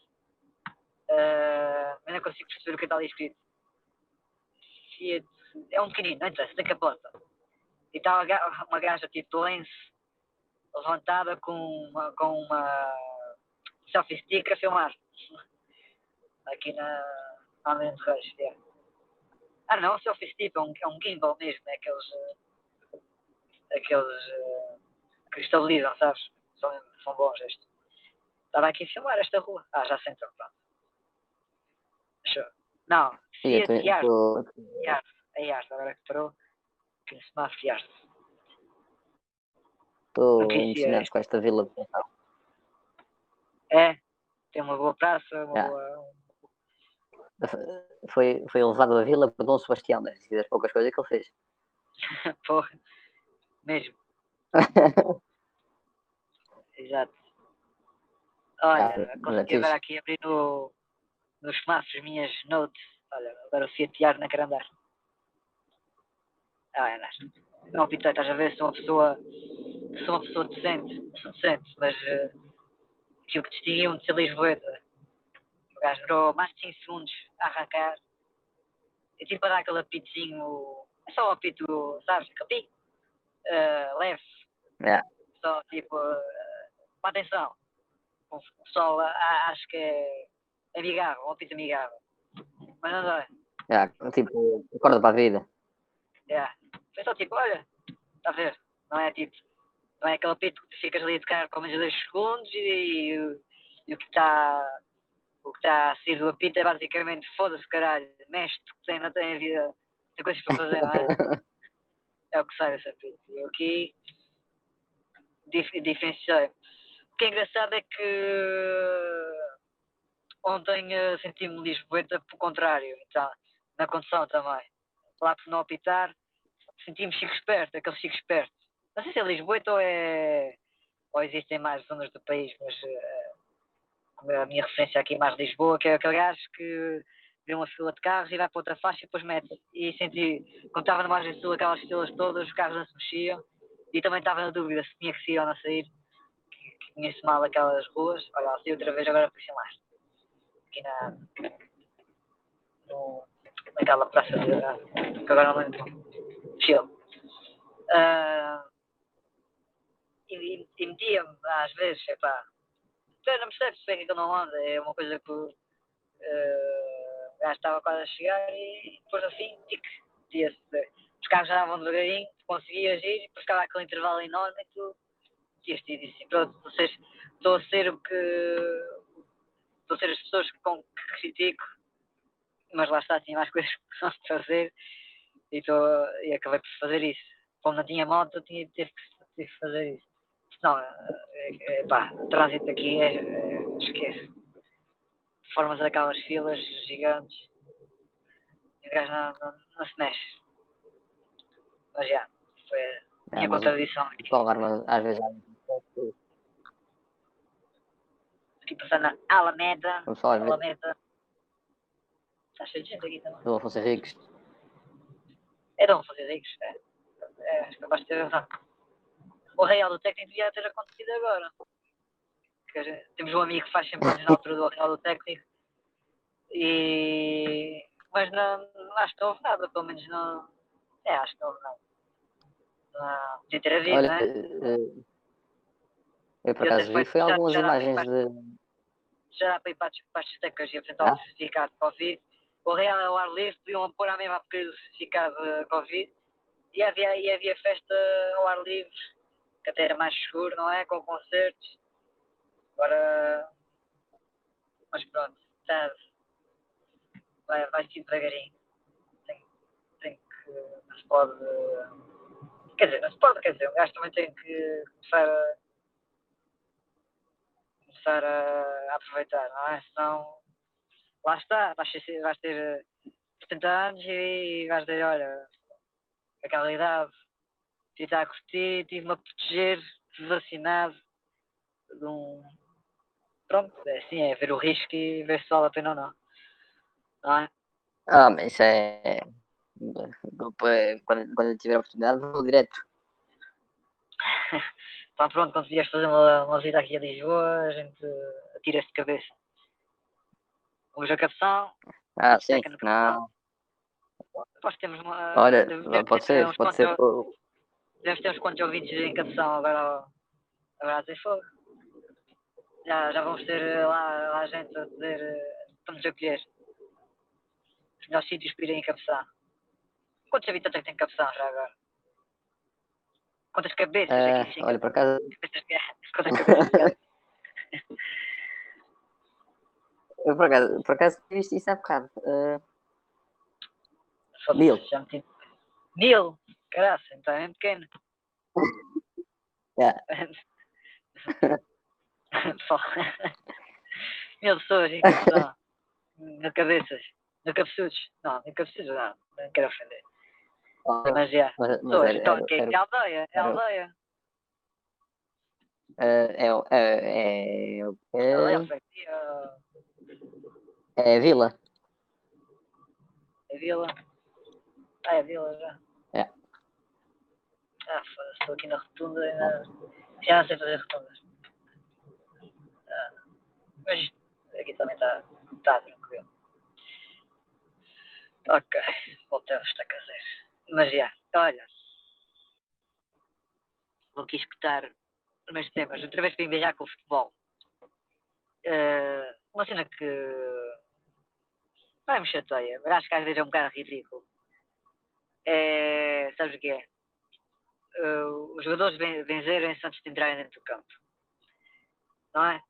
Ah, eu não consigo perceber o que está ali escrito. Fiat. É um pequenino, não interessa, tem capota. E está uma, ga- uma gaja tipo lenço levantada com uma, com uma selfie stick a filmar. Aqui na Reis. yeah. Ah não, selfie stick é um, é um gimbal mesmo, é aqueles. eh, aqueles que estabilizam, sabes? São, são bons estes. Estava aqui a filmar esta rua. Ah, já sei então, pronto. Eu... Não, E Fiat Yard. tô- Yard. É Yard, agora que parou. Que no semáforo Yard. Estou impressionado com esta vila. É, tem uma boa praça, uma Yeah. boa... Foi, foi levado a vila por Dom Sebastião, das poucas coisas que ele fez. Porra. Mesmo, exato. Olha, Ah, consegui agora aqui abrir no, nos as minhas notes. Olha, agora o Fiat Yard não quer andar. Ah, é andar. Não, Peter, estás a ver? Sou uma pessoa. Sou uma pessoa decente. Sou decente, mas. Uh, aquilo que distinguiu de ser Lisboeta. O gajo durou mais de 5 segundos a arrancar. E tipo a dar aquele apitozinho. É só um apito, sabes? Pico. Uh, leve. Yeah. só, tipo, eh, uma atenção. O pessoal ah, acho que é amigável, uma pizza amigável. Mas não dói. Yeah, tipo, acorda para a vida. Yeah. Foi só tipo, olha, está a ver? Não é tipo, não é aquele pito que ficas ali a tocar por menos dois segundos e, e, e o que está o que está a sair do apito é basicamente foda-se caralho, mexe que tem, não tem vida, tem coisas para fazer, não é? é o que sai. E eu aqui dif diferenciei. O que é engraçado é que ontem uh, senti-me lisboeta por contrário, então, na condução também. Lá por não apitar, senti-me chico esperto, aquele chico esperto. Não sei se é lisboeta ou é. ou existem mais zonas do país, mas uh, a minha referência aqui mais Lisboa, que é aquele gajo que vê uma fila de carros e vai para outra faixa e depois mete. E senti, quando estava na margem sul, aquelas filas todas, os carros não se mexiam, e também estava na dúvida se tinha que sair ou não sair, que, conheço mal aquelas ruas. Olha, saí outra vez, agora por mais. Aqui na. No, naquela praça de. que agora não lembro. Chill. Uh, e, e metia-me às vezes, epá. Então não percebes bem que ele não anda, é uma coisa que. Uh, estava quase a chegar e depois assim, tic, metia-se. Os carros já andavam devagarinho, conseguias ir, depois ficava aquele intervalo enorme e tu metias-te e disse, pronto, vocês, estou a ser o que. estou a ser as pessoas com que critico, mas lá está, tinha mais coisas que não fazer e, tô, e acabei por fazer isso. Como não tinha moto, tinha, tive, tive que fazer isso. Não, é, é, pá, o trânsito aqui é, é esquece formas daquelas filas gigantes e o gajo não, não, não se mexe. Mas já, foi a minha é, contradição aqui. Bom, agora, às vezes Aqui passando na Alameda. Vamos falar Alameda. Está cheio de gente aqui também. Dom Afonso Henriques. É Dom Afonso Henriques, é. é acho que vais ter razão. O Real do Técnico devia ter acontecido agora temos um amigo que faz sempre anos na altura do Real do Técnico e mas não, acho que não houve nada, pelo menos não é, acho que não houve nada. Não, podia ter havido, Olha, não é? Eh, eu por acaso vi, foi já, algumas já imagens de. Já dá para ir para, para as secas e apresentar ah? o certificado de Covid. O Real é o ar livre, podiam pôr a mesma porcaria do certificado de Covid e havia, e havia festa ao ar livre, que até era mais seguro, não é? Com concertos Agora, mas pronto, sabe? Vai, vai ser devagarinho. Tem, tem que. Não se pode. Quer dizer, não se pode, quer dizer, um gajo também tem que começar a. começar a, aproveitar, não é? Senão. Lá está, vais ter, vais ter 70 anos e vais dizer, olha, aquela idade, tive a curtir, tive-me a proteger, vacinado de um, pronto, é assim, é ver o risco e ver se vale a pena ou não. Não é? Ah, mas isso é. Quando, quando eu tiver a oportunidade, vou direto. então pronto, quando vieres fazer uma, uma visita aqui a Lisboa, a gente atira-se de cabeça. Vamos a Cabeção. Ah, sim, não. Nós temos uma. Olha, deve, pode ser, pode ser. Devemos ter uns quantos ouvintes em Cabeção agora, agora a dizer fogo já, já vamos ter lá, lá gente a dizer para nos acolher. Os melhores sítios para irem encabeçar. Quantos habitantes é que tem Cabeção já agora? Quantas cabeças é, aqui sim? Olha, por acaso. Quantas cabeças? Eu por acaso, por acaso visto isso há bocado. Uh... Mil. Mil? Caraca, então é pequeno. Yeah. Mil pessoas em cabeção. Na cabeças. Na cabeçudos. Não, na cabeçudos não. Não quero ofender. Mas já. Mas, mas era, então, era, era, é aldeia. É aldeia. É, é, é, é, é vila. É vila. Ah, é vila já. É. Ah, foda-se, estou aqui na rotunda e ainda... já não sei fazer rotundas. Mas aqui também está tá tranquilo. Ok, voltamos a caseiro. Mas já, olha, vou aqui escutar primeiros temas. Outra vez para viajar com o futebol. Uh, uma cena que não me chateia, mas acho que às vezes é um bocado ridículo. É, sabes o que é? Uh, os jogadores vencerem-se antes de entrarem dentro do campo. Não é?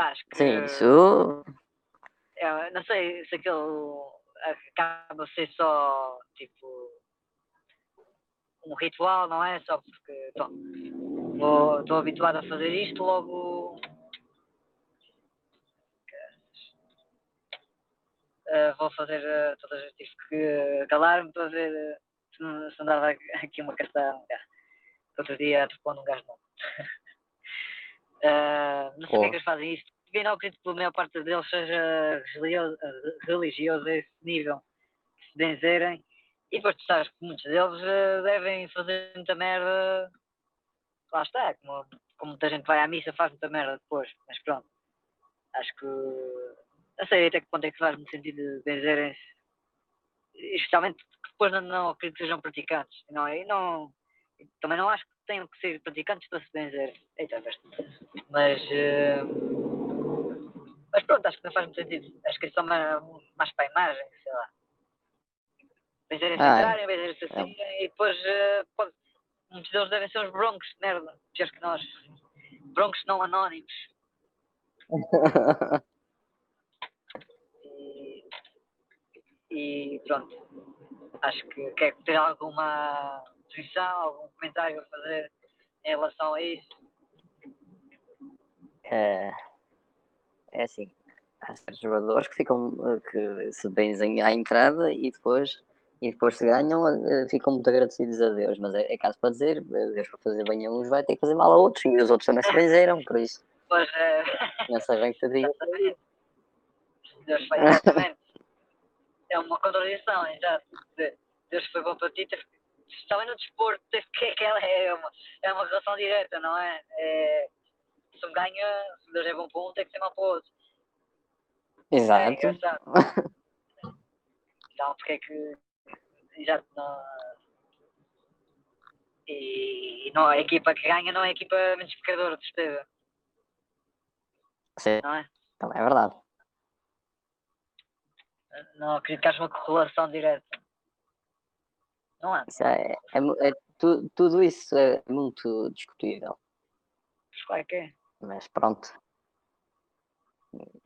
Acho que, Sim, isso. É, não sei se aquele acaba a ser só tipo um ritual, não é? Só porque estou habituado a fazer isto, logo. Uh, vou fazer uh, todas as tive que calar-me para ver uh, se, andava aqui uma. Yeah. Outro dia respondo um gajo novo. uh, não sei que é que eles fazem isto. Eu não acredito que a maior parte deles seja religioso, religioso a esse nível. Se benzerem e depois tu sabes que muitos deles uh, devem fazer muita merda. Lá está, como, como muita gente vai à missa faz muita merda depois, mas pronto. Acho que. Não sei até que ponto é que faz muito sentido benzerem-se. Especialmente depois não, não acredito que sejam praticantes. Não, e não, também não acho que tenham que ser praticantes para se benzer. Eita, mas. Uh, mas pronto, acho que não faz muito sentido. Acho que é só mais, mais para a imagem, sei lá vezes ah, entrarem, vezes saírem, é. e depois uh, pode, muitos deles devem ser os broncos, merda, piores que nós. Broncos não anónimos. e, e, pronto. Acho que quer ter alguma posição, algum comentário a fazer em relação a isso. É, é assim, há certos jogadores que ficam que se benzem à entrada e depois e depois se ganham, eh, ficam muito agradecidos a Deus. Mas é, é caso para dizer, eh, Deus para fazer bem a uns vai ter que fazer mal a outros, e os outros também se benzeram, por isso. Pois é. Nessa dia. Deus foi exatamente. é uma contradição, exato. Deus foi bom para ti, também no desporto, teve que aquela é uma, é uma relação direta, não é? é se um ganha, se Deus é bom para um, tem que ser mal para o outro. Exato. É então, porque é que exato. Não... E não, a equipa que ganha não é a equipa multiplicadora de despesa. Sim. Não é? Também é verdade. Não acredito que haja uma correlação direta. Não há. É, é, é, tu, tudo isso é muito discutível. Mas claro que é. Mas pronto.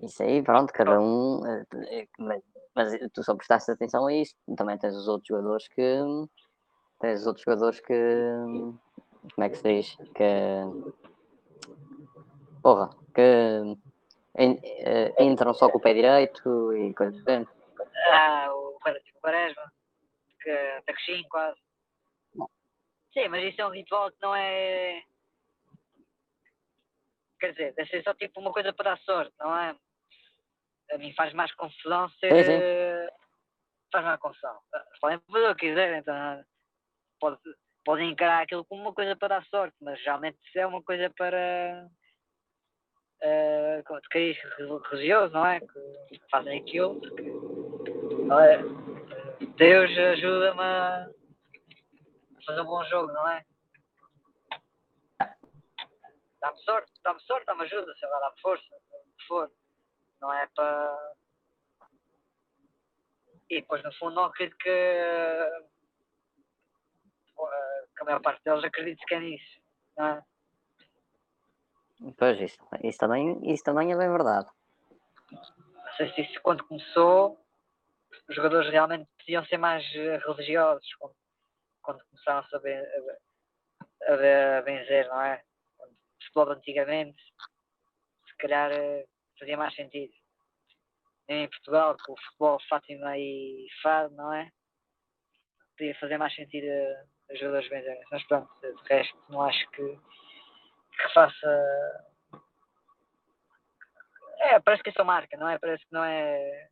Isso aí, pronto, cada um. Eh, eh, mas, mas tu só prestaste atenção a isto. Também tens os outros jogadores que. Tens os outros jogadores que. Como é que se diz? Que. Porra, que. Eh, entram só com o pé direito e coisas assim. Ah, o Quaresma, que coxinho quase. Sim, mas isso é um ritual que não é quer dizer, deve ser só tipo uma coisa para dar sorte, não é? A mim faz mais confusão ser. Sim. Faz mais confusão. Podem fazer o que quiserem, então pode, podem encarar aquilo como uma coisa para dar sorte, mas realmente é uma coisa para. Uh, de cariz religioso, não é? Que fazem aquilo, porque. É? Deus ajuda-me a fazer um bom jogo, não é? dá-me sorte, dá-me sorte, dá-me ajuda, sei lá, dá-me força, o que for. Não é para. E depois, no fundo, não acredito que, que a maior parte deles acredite que é nisso, não é? Pois, isso, isso, também, isso também é bem verdade. Não sei se isso, quando começou, os jogadores realmente podiam ser mais religiosos, quando, quando começaram a saber a, a, a benzer, não é? futebol antigamente, se calhar eh, fazia mais sentido. Em Portugal, com o futebol Fátima e Fado, não é? Podia fazer mais sentido as jogadores benzerem. Mas pronto, de resto, não acho que, que faça. É, parece que é só marca, não é? Parece que não é.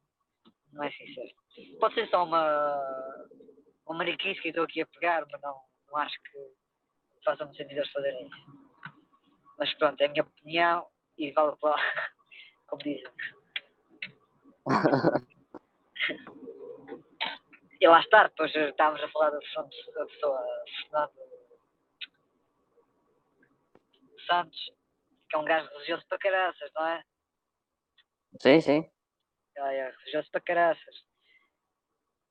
Não é sincero. Pode ser só uma. Uma mariquice que estou aqui a pegar, mas não, não acho que faça muito sentido eles fazerem isso. Mas pronto, é a minha opinião e vale para como dizem. e lá está, depois estávamos a falar da pessoa, da pessoa Fernando. Santos, que é um gajo religioso para caraças, não é? Sim, sim. Ah, é religioso para caraças.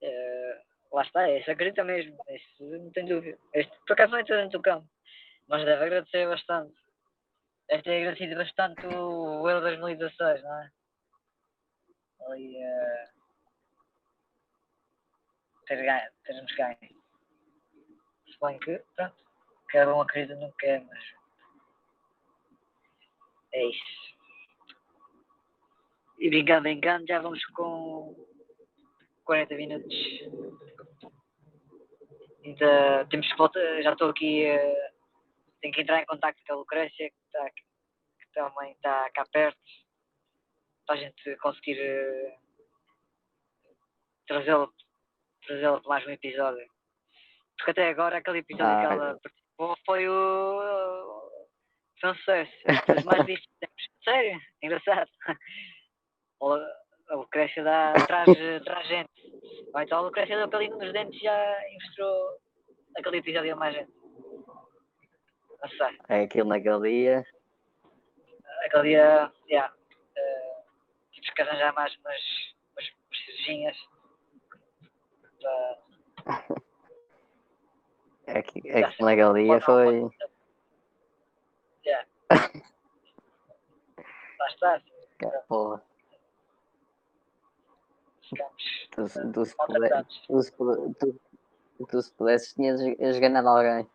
Eh, lá está, isso acredita mesmo, isso não tem dúvida. Este, por acaso não entra dentro do campo, mas deve agradecer bastante. Deve ter agradecido bastante o, Euro 2016, não é? Ali, eh, ter ganho, termos ganho. Se bem que, pronto, cada um acredita no que é, mas é isso. E brincando, brincando, já vamos com 40 minutos. Ainda temos que voltar, já estou aqui, eh, tenho que entrar em contato com a Lucrécia, que, está, que também está cá perto, para a gente conseguir eh, trazê-la trazê-la para mais um episódio. Porque até agora aquele episódio Ah, que ela participou foi o. Foi um sucesso. Mais vistos tempos. Sério? Engraçado. O- A Lucrécia dá, traz, traz gente. Ou então a Lucrécia deu pelinho nos dentes e já mostrou aquele episódio a mais gente. Não sei. É aquilo naquele dia. Aquele dia, yeah, eh, tivemos que arranjar mais umas, umas, para É que, é que naquele dia foi. Yeah. Lá está, Porra, ficamos tu, se- tu, se maltratados. tu, se puder- tu, tu se pudesses tinhas esganado alguém.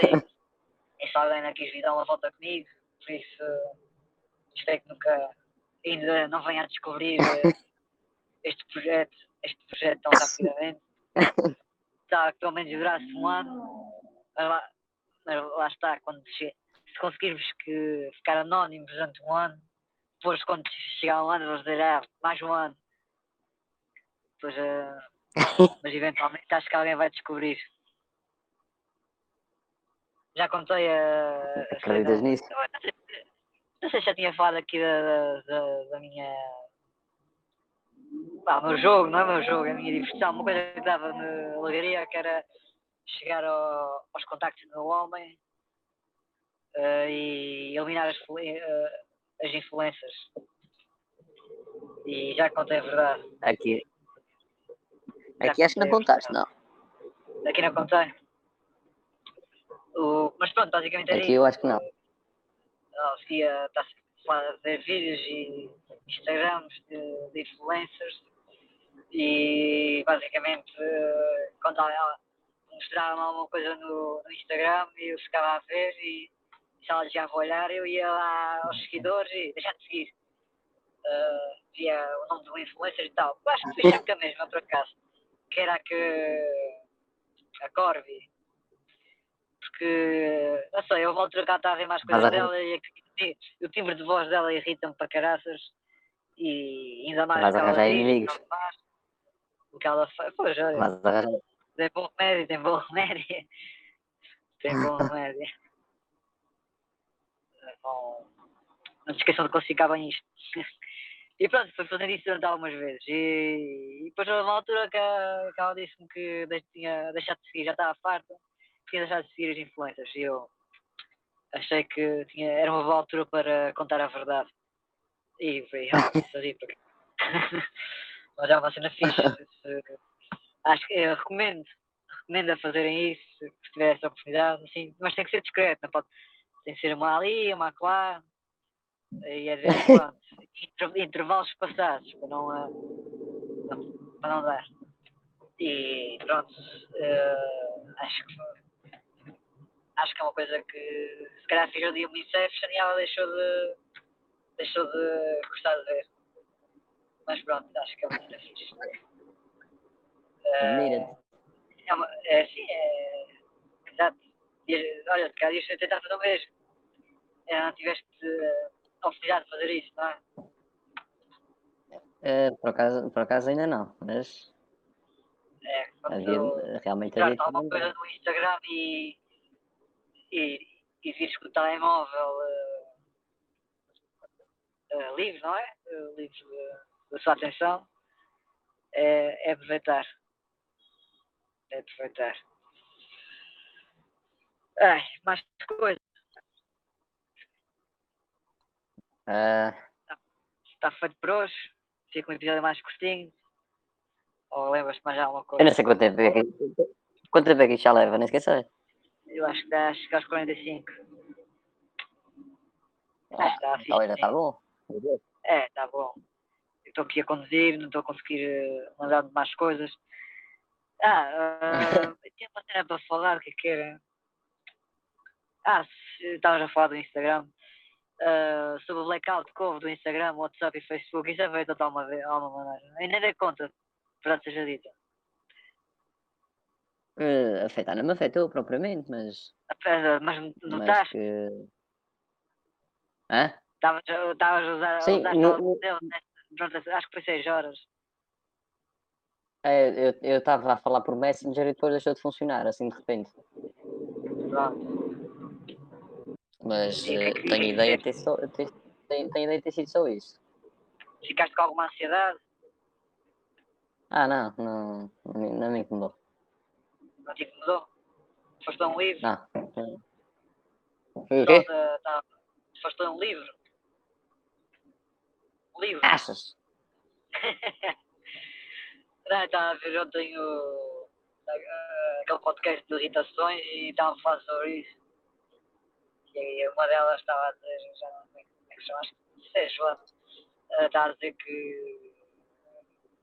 Sim. E se alguém não quis vir dar uma volta comigo, por isso espero que nunca ainda não venha a descobrir eh, este projeto, este projeto tão rapidamente. Tá, que pelo menos durasse um ano, mas lá, mas lá está, quando che- se conseguirmos que ficar anónimos durante um ano, depois quando chegar um ano vamos dizer, ah, mais um ano. Depois, eh, mas eventualmente acho que alguém vai descobrir. Já contei a. Acreditas nisso? Não sei, se- não sei se já tinha falado aqui da, da, da minha. O meu jogo, não é o meu jogo, é a minha diversão. Uma coisa que dava na alegria que era chegar ao- aos contactos do homem eh, e eliminar as, eh, as influências. E já contei a verdade. Aqui. Já Aqui acho que não a contaste, não. Aqui não contei. O, mas pronto, basicamente era Aqui eu acho que não. ela seguia, está a fazer vídeos e Instagrams de, de influencers e basicamente eh, quando ela mostrava alguma coisa no, no Instagram eu ficava a ver e se ela já a olhar eu ia lá aos seguidores e deixar de seguir. Eh, via o nome do influencer e tal. Eu acho que foi sempre a mesma por acaso. Que era a que a Corby. Porque, não sei, eu volto a cá a ver mais Mas coisas a- dela e o timbre de voz dela irrita-me para caraças e ainda mais ela arranjar inimigos. o que ela faz, o que ela faz. Pois, olha, Mas tem bom remédio, tem bom remédio. Tem bom remédio. Bom, não se esqueçam de classificar bem isto. E pronto, foi fazendo isso durante algumas vezes. E, e depois houve uma altura que, a- que ela disse-me que tinha deixado de seguir, já estava farta, tinha deixado de seguir as influências. E eu achei que tinha, era uma boa altura para contar a verdade. E foi, isso ali, porque... Mas é uma cena fixe. Acho que eu recomendo, recomendo a fazerem isso, se tiver essa oportunidade, assim, mas tem que ser discreto, não pode, tem que ser uma ali, uma lá, e às vezes pronto, inter- intervalos espaçados, para não, não- para não dar. E pronto, eh, acho que foi- acho que é uma coisa que se calhar fez o dia muito Inception e ela deixou de deixou de gostar de ver. Mas pronto, acho que é uma cena fixe. Mira-te. é, uma, é assim, é. Exato. Olha, se calhar ias tentar fazer o mesmo. É, não tiveste eh, a oportunidade de fazer isso, não é? Eh, por, acaso, por acaso ainda não, mas É, havia, realmente havia alguma coisa no Instagram e, e, e vires com o telemóvel eh, eh, livre, não é? Eh, livre da sua atenção, é, é aproveitar. É aproveitar. Ai, mais coisas. Ah, Está feito por hoje. Fica um episódio mais curtinho. Ou lembras-te mais alguma eu coisa? não sei quanto tempo é que, quanto tempo é que isto já leva, nem esqueci. Eu acho que dá chegar aos 45. Acho que dá a Olha, tá bom. É, tá bom. Eu estou aqui a conduzir, não estou a conseguir eh, mandar mais coisas. Ah, ah, eu tinha uma cena para falar, o que é que era? Ah, estavas a falar do Instagram. Ah, sobre o blackout que houve do Instagram, WhatsApp e Facebook. Isso é feito de alguma, alguma maneira. Eu nem dei conta, verdade seja dita. Uh, afetar não me afetou propriamente, mas. Mas Mas notaste, que. Hã? estavas a a usar, a Sim, usar no- dele, né? Acho que foi 6 horas. É, eu estava a falar por Messenger e depois deixou de funcionar, assim de repente. Pronto. Mas é eh, tenho ideia de ter, só, ter, tenho, tenho ideia de ter sido só isso. Ficaste com alguma ansiedade? Ah, não, não, não, não me incomodou. Não te incomodou? Foste um livro? Não. Foi o quê? Foste um livro? Um livro? Achas? Não, estava a ver ontem o, a- aquele podcast de irritações e estava a falar sobre isso. E uma delas estava a dizer, já não sei como é que chama, é Joana, estava a dizer que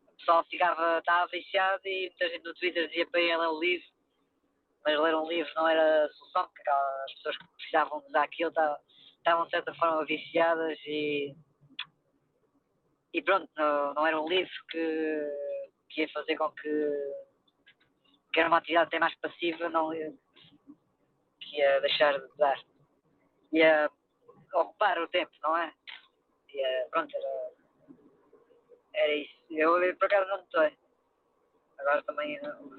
o pessoal ficava, estava viciado e muita gente no Twitter dizia para ir ler o livro, mas ler um livro não era a solução, porque as pessoas que precisavam usar aquilo estavam, de certa forma viciadas e, e pronto, não, não era um livro que, que ia fazer com que, que era uma atividade até mais passiva, não que ia deixar de usar. Ia ocupar o tempo, não é? Ia, pronto, era, era isso. Eu, por acaso não notei. Agora também, não-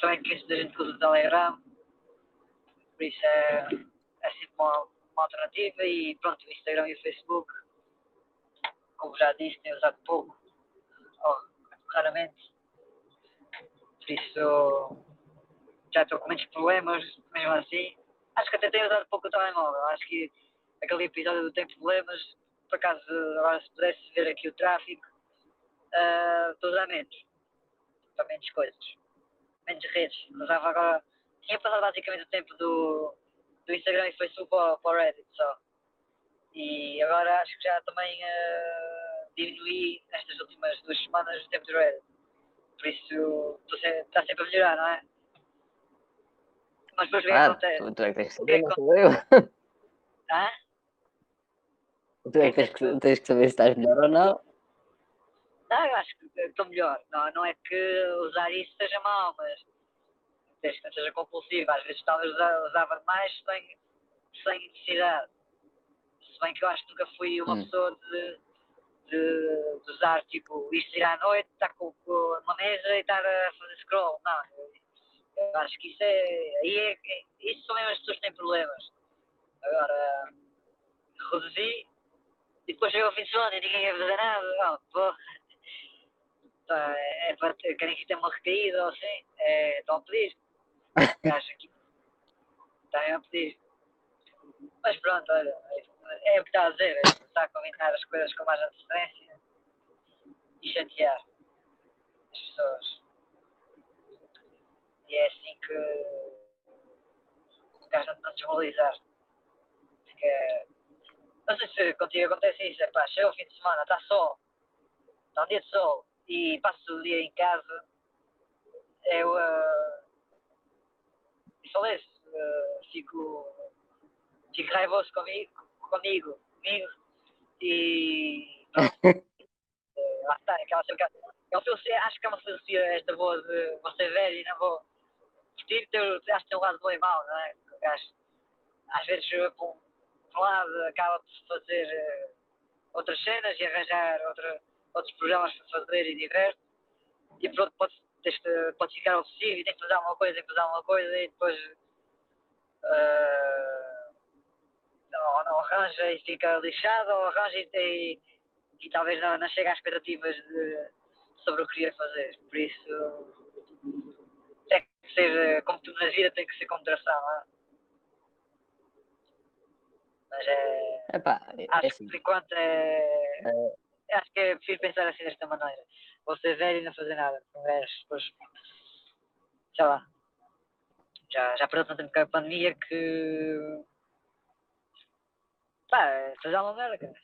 também conheço da gente que usa o Telegram, por isso é, é sempre uma, uma alternativa e pronto, o Instagram e o Facebook, como já disse, tenho usado pouco, ou raramente, por isso já estou com muitos problemas, mesmo assim. Acho que até tenho usado pouco o telemóvel, acho que aquele episódio do Tem Problemas, por acaso agora se pudesse ver aqui o tráfico, ah, estou a usar menos, para menos coisas, menos redes, usava agora, tinha passado basicamente o tempo do, do Instagram e Facebook para, para o Reddit só. E agora acho que já também ah, diminuí nestas últimas duas semanas o tempo do Reddit. Por isso está sempre a melhorar, não é? Mas depois o que é Ah, acontece? tu, é que tens que é saber, que não sou eu. Hã? Tu é que tens que, tens que saber se estás melhor ou não. Não, eu acho que estou melhor. Não, não é que usar isso seja mau, mas desde que não seja compulsivo. Às vezes talvez usa- usava demais sem, sem necessidade. Se bem que eu acho que nunca fui uma Hum. pessoa de, de, de usar tipo isto ir à noite, estar com, com uma mesa e estar a fazer scroll. Não, eu, acho que isso é. Aí é, é- isso são mesmo as pessoas que têm problemas. Agora reduzi e depois chega ao fim de semana e ninguém quer fazer nada. Não, porra. Tá, é, para ter, querem que tenha uma recaída ou assim, é, estão a pedir. Acho que estão a pedir. Mas pronto, olha, é, é o que está a dizer, é começar a combinar as coisas com mais antecedência e chatear as pessoas. E é assim que o gajo não não desmoralizar. Porque, é, não sei se contigo acontece isso, é pá, chega o fim de semana, está sol, está um dia de sol e passo o dia em casa, eu uh, falei uh, fico, fico raivoso comigo, comigo, comigo e pronto. Eh, lá está, aquela é uma filosofia, acho que é uma filosofia esta boa de você velho e não vou discutir, tem, acho que tem um lado bom e mau, não é? Às vezes por um, lado acaba por fazer eh, outras cenas e arranjar outra, outros programas para fazer e diverte e pronto, pode, tens que- pode ficar obsessivo e tem que fazer alguma coisa, que fazer alguma coisa e depois eh, não, não arranja e fica lixado ou arranja e, e, e talvez não, não chega às expectativas de, sobre o que queria fazer. Por isso que ser, eh, como tudo na vida, tem que ser com moderação. Não é? Mas é. Epá, é Acho assim. que por enquanto é. Acho que é prefiro pensar assim desta maneira. Vou ser velho e não fazer nada. Depois. Sei lá. Já, já perdeu tanto tempo a pandemia que. Pá, é fazer uma merda, cara.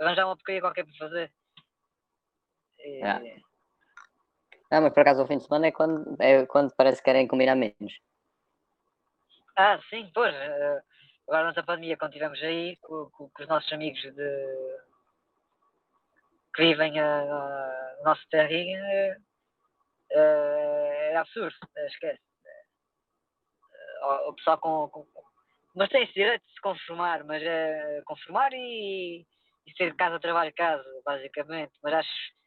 Arranjar uma porcaria qualquer para fazer. E, Yeah. Não, mas por acaso o fim de semana é quando, é quando parece que querem combinar menos. Ah, sim, pois. eh, Agora durante a pandemia, quando estivemos aí com, com- com os nossos amigos de que vivem a, a- no nosso eh, eh, absurdo, esquece. O- o pessoal com, com- Mas tem esse direito de se conformar, mas é conformar e, e ser casa, trabalho, casa, basicamente. Mas acho, a-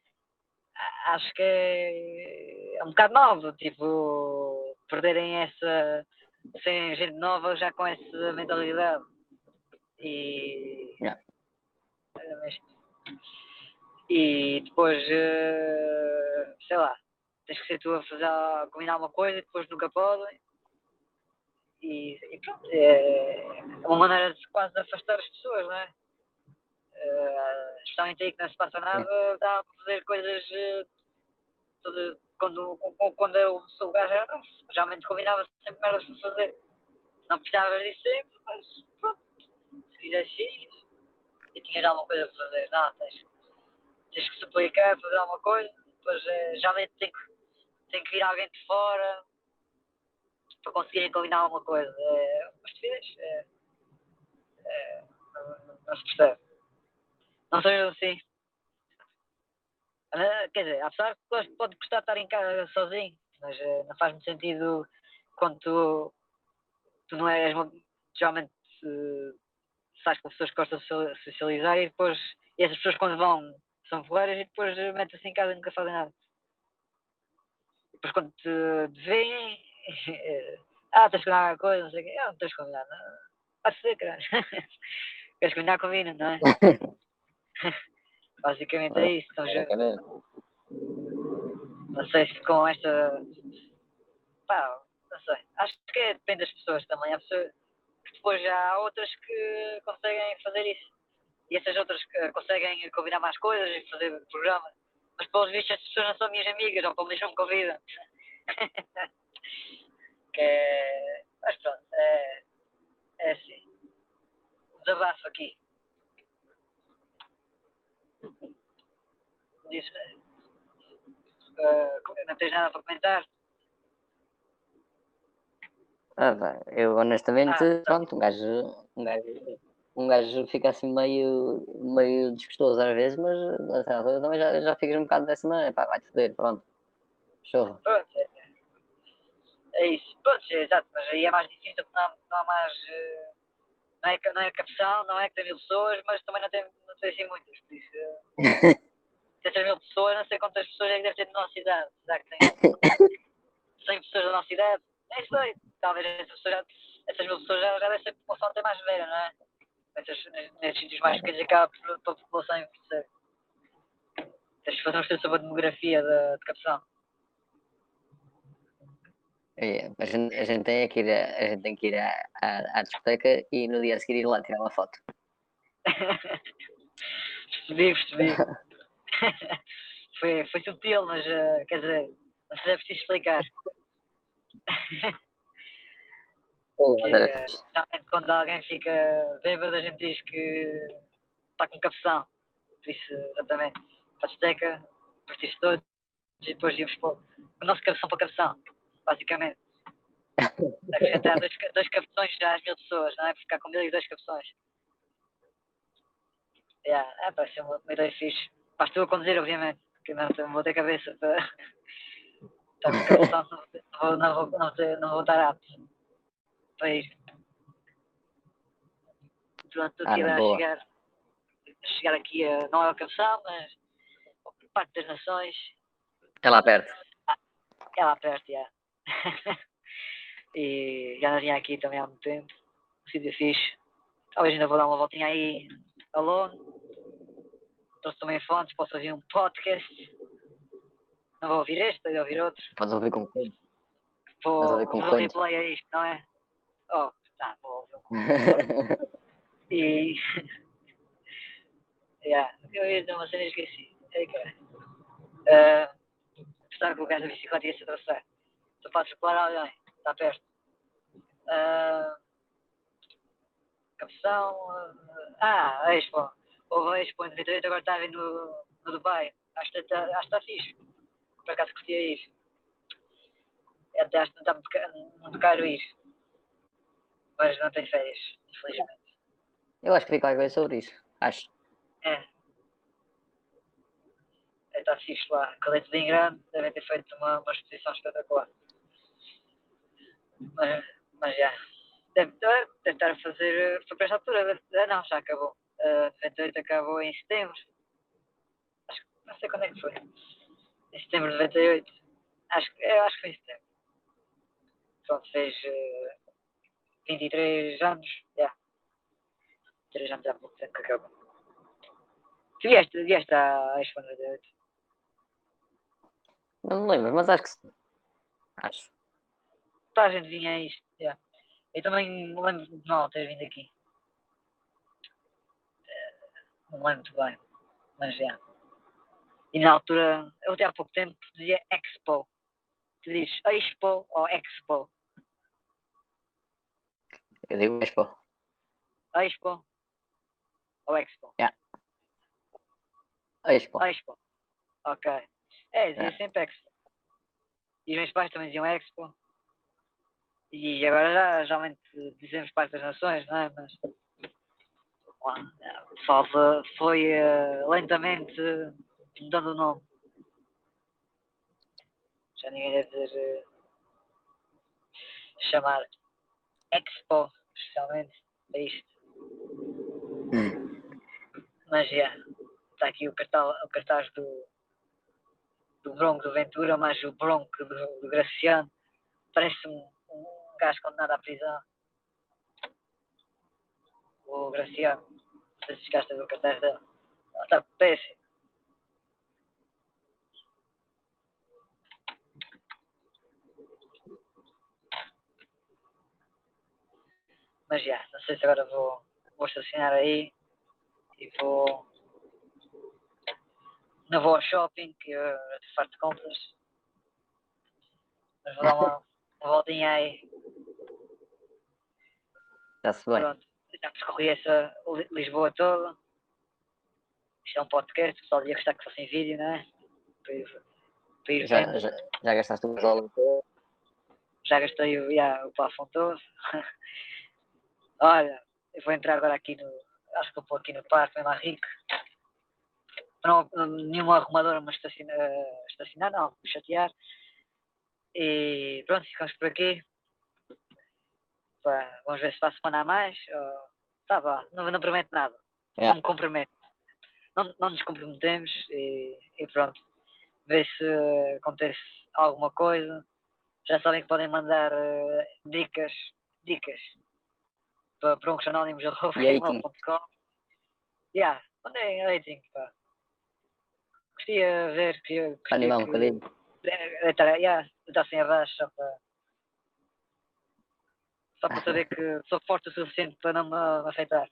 acho que é, é um bocado novo, tipo, perderem essa sem gente nova já com essa mentalidade. E. Yeah. E depois, eh, sei lá, tens que ser tu a fazer, a combinar uma coisa e depois nunca podem. E, e pronto, é uma maneira de quase afastar as pessoas, não é? Eh, especialmente aí que não se passa nada, dá para fazer coisas eh, tudo- quando, quando, eu sou o gajo novo, geralmente combinava sempre merdas para fazer. Não precisava disso sempre, mas pronto, se X e tinha alguma coisa para fazer, não, tens, tens que se aplicar, fazer alguma coisa, depois eh, geralmente tem que, tem que vir alguém de fora para conseguirem combinar alguma coisa. É uma estupidez. É, é, não, não- não se percebe. Não seja assim. Ah, Quer dizer, apesar que pode gostar de estar em casa sozinho, mas eh, não faz muito sentido quando tu, tu não és geralmente eh, sais com pessoas que gostam de so- socializar e depois e essas pessoas quando vão são porreiras e depois eh, metem-se em casa e nunca fazem nada. Depois quando te, te veem, ah, tens que combinar alguma coisa, não sei o quê, ah, não tens que combinar, não. Pode ser, caralho. Queres combinar, combina, não é? Basicamente é isso. Então, já- não sei se com esta. Pá, não sei. Acho que é- depende das pessoas também. Há pessoas que depois já há outras que conseguem fazer isso. E essas outras que conseguem combinar mais coisas e fazer programa. Mas pelos vistos as pessoas não são minhas amigas, ou pelo menos não me convidam. que é. Mas pronto, é. É assim. Desabafo aqui. Diz, eh, não tens nada para comentar? Ah, pá, eu honestamente, Ah, tá. pronto, um gajo, um gajo, um gajo fica assim meio, meio desgostoso às vezes, mas a certa altura também já, já ficas um bocado dessa maneira, pá, vai-te foder, pronto. Chorra. Pronto, é, é isso. Pronto, é exato, mas aí é mais difícil porque não, não há mais. eh, Não é, não é capção, não é que tem mil pessoas, mas também não tem, não tem assim muitas. Por isso, tem 3 mil pessoas, não sei quantas pessoas é que deve ter na nossa idade. Será que tem 100 pessoas da nossa idade? Nem sei. Talvez essas, pessoas essas mil pessoas já, já deve ser a população até mais velha, não é? Nesses, nesses sítios mais pequenos acaba por, por a população envelhecer. Tens de fazer um estudo sobre a demografia da, de capção. É, a, gente, a gente tem que ir, a, a gente tem que ir à, à, à discoteca e no dia a seguir ir lá tirar uma foto. percebi, percebi. foi, foi subtil, mas eh, quer dizer, não sei se é preciso explicar. Que, eh, geralmente quando alguém fica bêbado, a gente diz que está com capção. Por isso, exatamente, para a discoteca, partir todos e depois íamos para o nosso capção para capção, basicamente. Acrescentar dois, dois capções já às mil pessoas, não é? Ficar com mil e dois capções. Yeah, é, parece ser uma, uma ideia fixe. Mas estou a conduzir, obviamente, porque não, não vou ter cabeça para. não vou, não, vou, não, vou, não vou estar apto para ir. Pronto, estou Ah, aqui a boa. chegar, a chegar aqui a, não é ao capção, mas ao Parque das Nações, É lá perto. é lá perto, já. e já não vinha aqui também há muito tempo. Um sítio fixe. Talvez ainda vou dar uma voltinha aí alone. Trouxe também fontes, posso ouvir um podcast. Não vou ouvir este, vou ouvir outro. Podes ouvir com quem? Vou, vou ouvir com fontes. replay a isto, não é? Oh, tá, vou ouvir um E. yeah, eu ia dizer uma cena e esqueci. Ei, cara. Uh, gostava que o gajo da bicicleta ia se atravessar. Tu podes reparar alguém, está perto. Uh, capção. Uh, ah, a Expo. A Expo em 98, agora está a vir no, no Dubai. Acho que está, acho que está fixe. Por acaso curtia ir. Até acho que não está muito caro, muito caro ir. Mas não tenho férias, infelizmente. Eu acho que vi qualquer coisa sobre isso. Acho. É. É, Está fixe lá. Calete bem grande, devem ter feito uma, uma exposição espetacular. Mas, mas já. Deve, deve estar a fazer. Foi para esta altura. ah, não, já acabou. Uh, 98 acabou em setembro. Acho, que- não sei quando é que foi. Em setembro de 98. Acho, que- eu acho que foi em setembro. Pronto, fez eh, 23 anos. Já. 3 anos há pouco tempo que acabou. Tu vieste, vieste à Expo 98? Não me lembro, mas acho que sim. Acho. Toda a gente vinha a isto. já. Eu também me lembro de mal ter vindo aqui. Não lembro muito bem. Mas já. E na altura, eu até há pouco tempo dizia Expo. Tu dizes Expo ou Expo? Eu digo Expo. Expo ou Expo? Expo. Expo. Ok. É, dizia É. sempre Expo. E os meus pais também diziam Expo. E agora já, geralmente dizemos Parque das Nações, não é? Mas pessoal foi- eh, lentamente mudando o nome. Já ninguém deve dizer eh, chamar Expo, especialmente, para isto. Hum. Mas já, está aqui o cartaz, o cartaz do, do Bronco do Ventura, mas o Bronco do, do Graciano parece um, um gajo condenado à prisão. O Graciano, não sei se chegaste a ver o cartaz dele. Ele Está péssimo. Mas já, não sei se agora vou, vou estacionar aí e vou. Não vou ao shopping, que eu estou farto de compras. Mas vou dar uma, uma voltinha aí. Já-se bem. Pronto. Já percorri essa Li- Lisboa toda. Isto é um podcast, o pessoal ia gostar que fosse em vídeo, não é? Para ir, para ir Já, já, já gastaste o dólar todo? já gastei o, já, o plafond todo. Olha, eu vou entrar agora aqui no. Acho que eu vou aqui no parque, bem lá rico. Não, não- nenhuma arrumadora me estaciona, estacionar, não, me chatear. E pronto, ficamos por aqui. Pá, vamos ver se para a semana a mais. ou- Tá bom, não, não prometo nada. É. Não me comprometo. Não, não nos comprometemos e, e pronto. Ver se acontece alguma coisa. Já sabem que podem mandar eh, dicas, dicas para pronchanónimos.com. Yeah, mandem rating, pá. Gostaria de ver que Para animar um bocadinho. Deitar, yeah, deitar assim abaixo só para. Só para saber que sou forte o suficiente para não me afetar.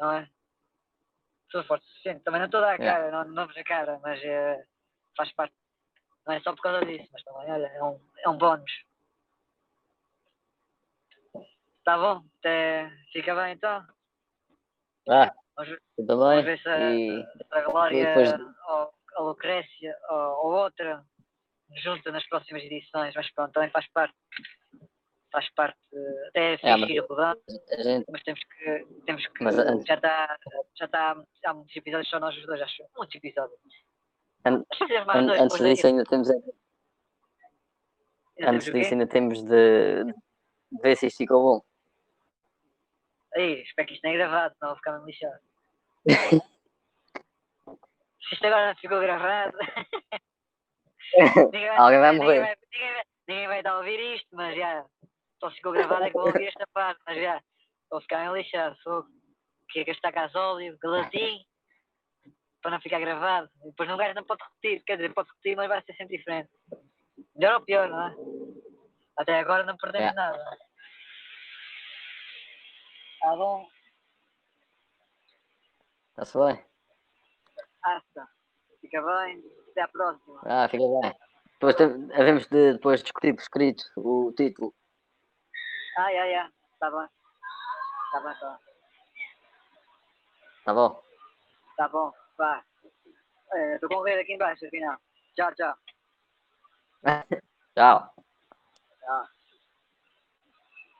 Não é? Sou forte o suficiente. Também não estou a dar a Yeah. cara, não, não vos a cara, mas eh, faz parte. Não é só por causa disso, mas também, olha, é um, é um bónus. Tá bom? Até, fica bem então. Ah, Vamos, ver- eu vamos ver se a, E a Glória depois- ou a Lucrécia ou, ou outra junta nas próximas edições, mas pronto, também faz parte. Faz parte, até é É, mas- fixe ir rodando, gente, mas temos que, temos que Mas antes- já está, já está, há muitos episódios só nós os dois, acho, muitos episódios. An- dois antes disso ainda temos. Ainda temos antes disso ainda temos de, de ver se isto ficou bom. Aí, espero que isto não é gravado, senão vou ficar mesmo lixado. Se isto agora não ficou gravado. ninguém Alguém vai ninguém morrer. vai- ninguém vai- ninguém vai estar a ouvir isto, mas já. Só ficou gravado é que vou ouvir esta parte, mas já. Vou ficar meio lixado. Sou que é gastar gasóleo, gelatim, para não ficar gravado. E depois não gajo não pode repetir, quer dizer, pode repetir, mas vai ser sempre diferente. Melhor ou pior, não é? Até agora não perdemos É. nada. Tá bom? Está-se bem? Asta. Fica bem. Até à próxima. Ah, fica bem. Depois tem- havemos de depois discutir por escrito o título. Ah, já, já. Está bem. Está bem, está bem. Tá bom? Tá bom. Vá. É, Estou com o rei aqui embaixo,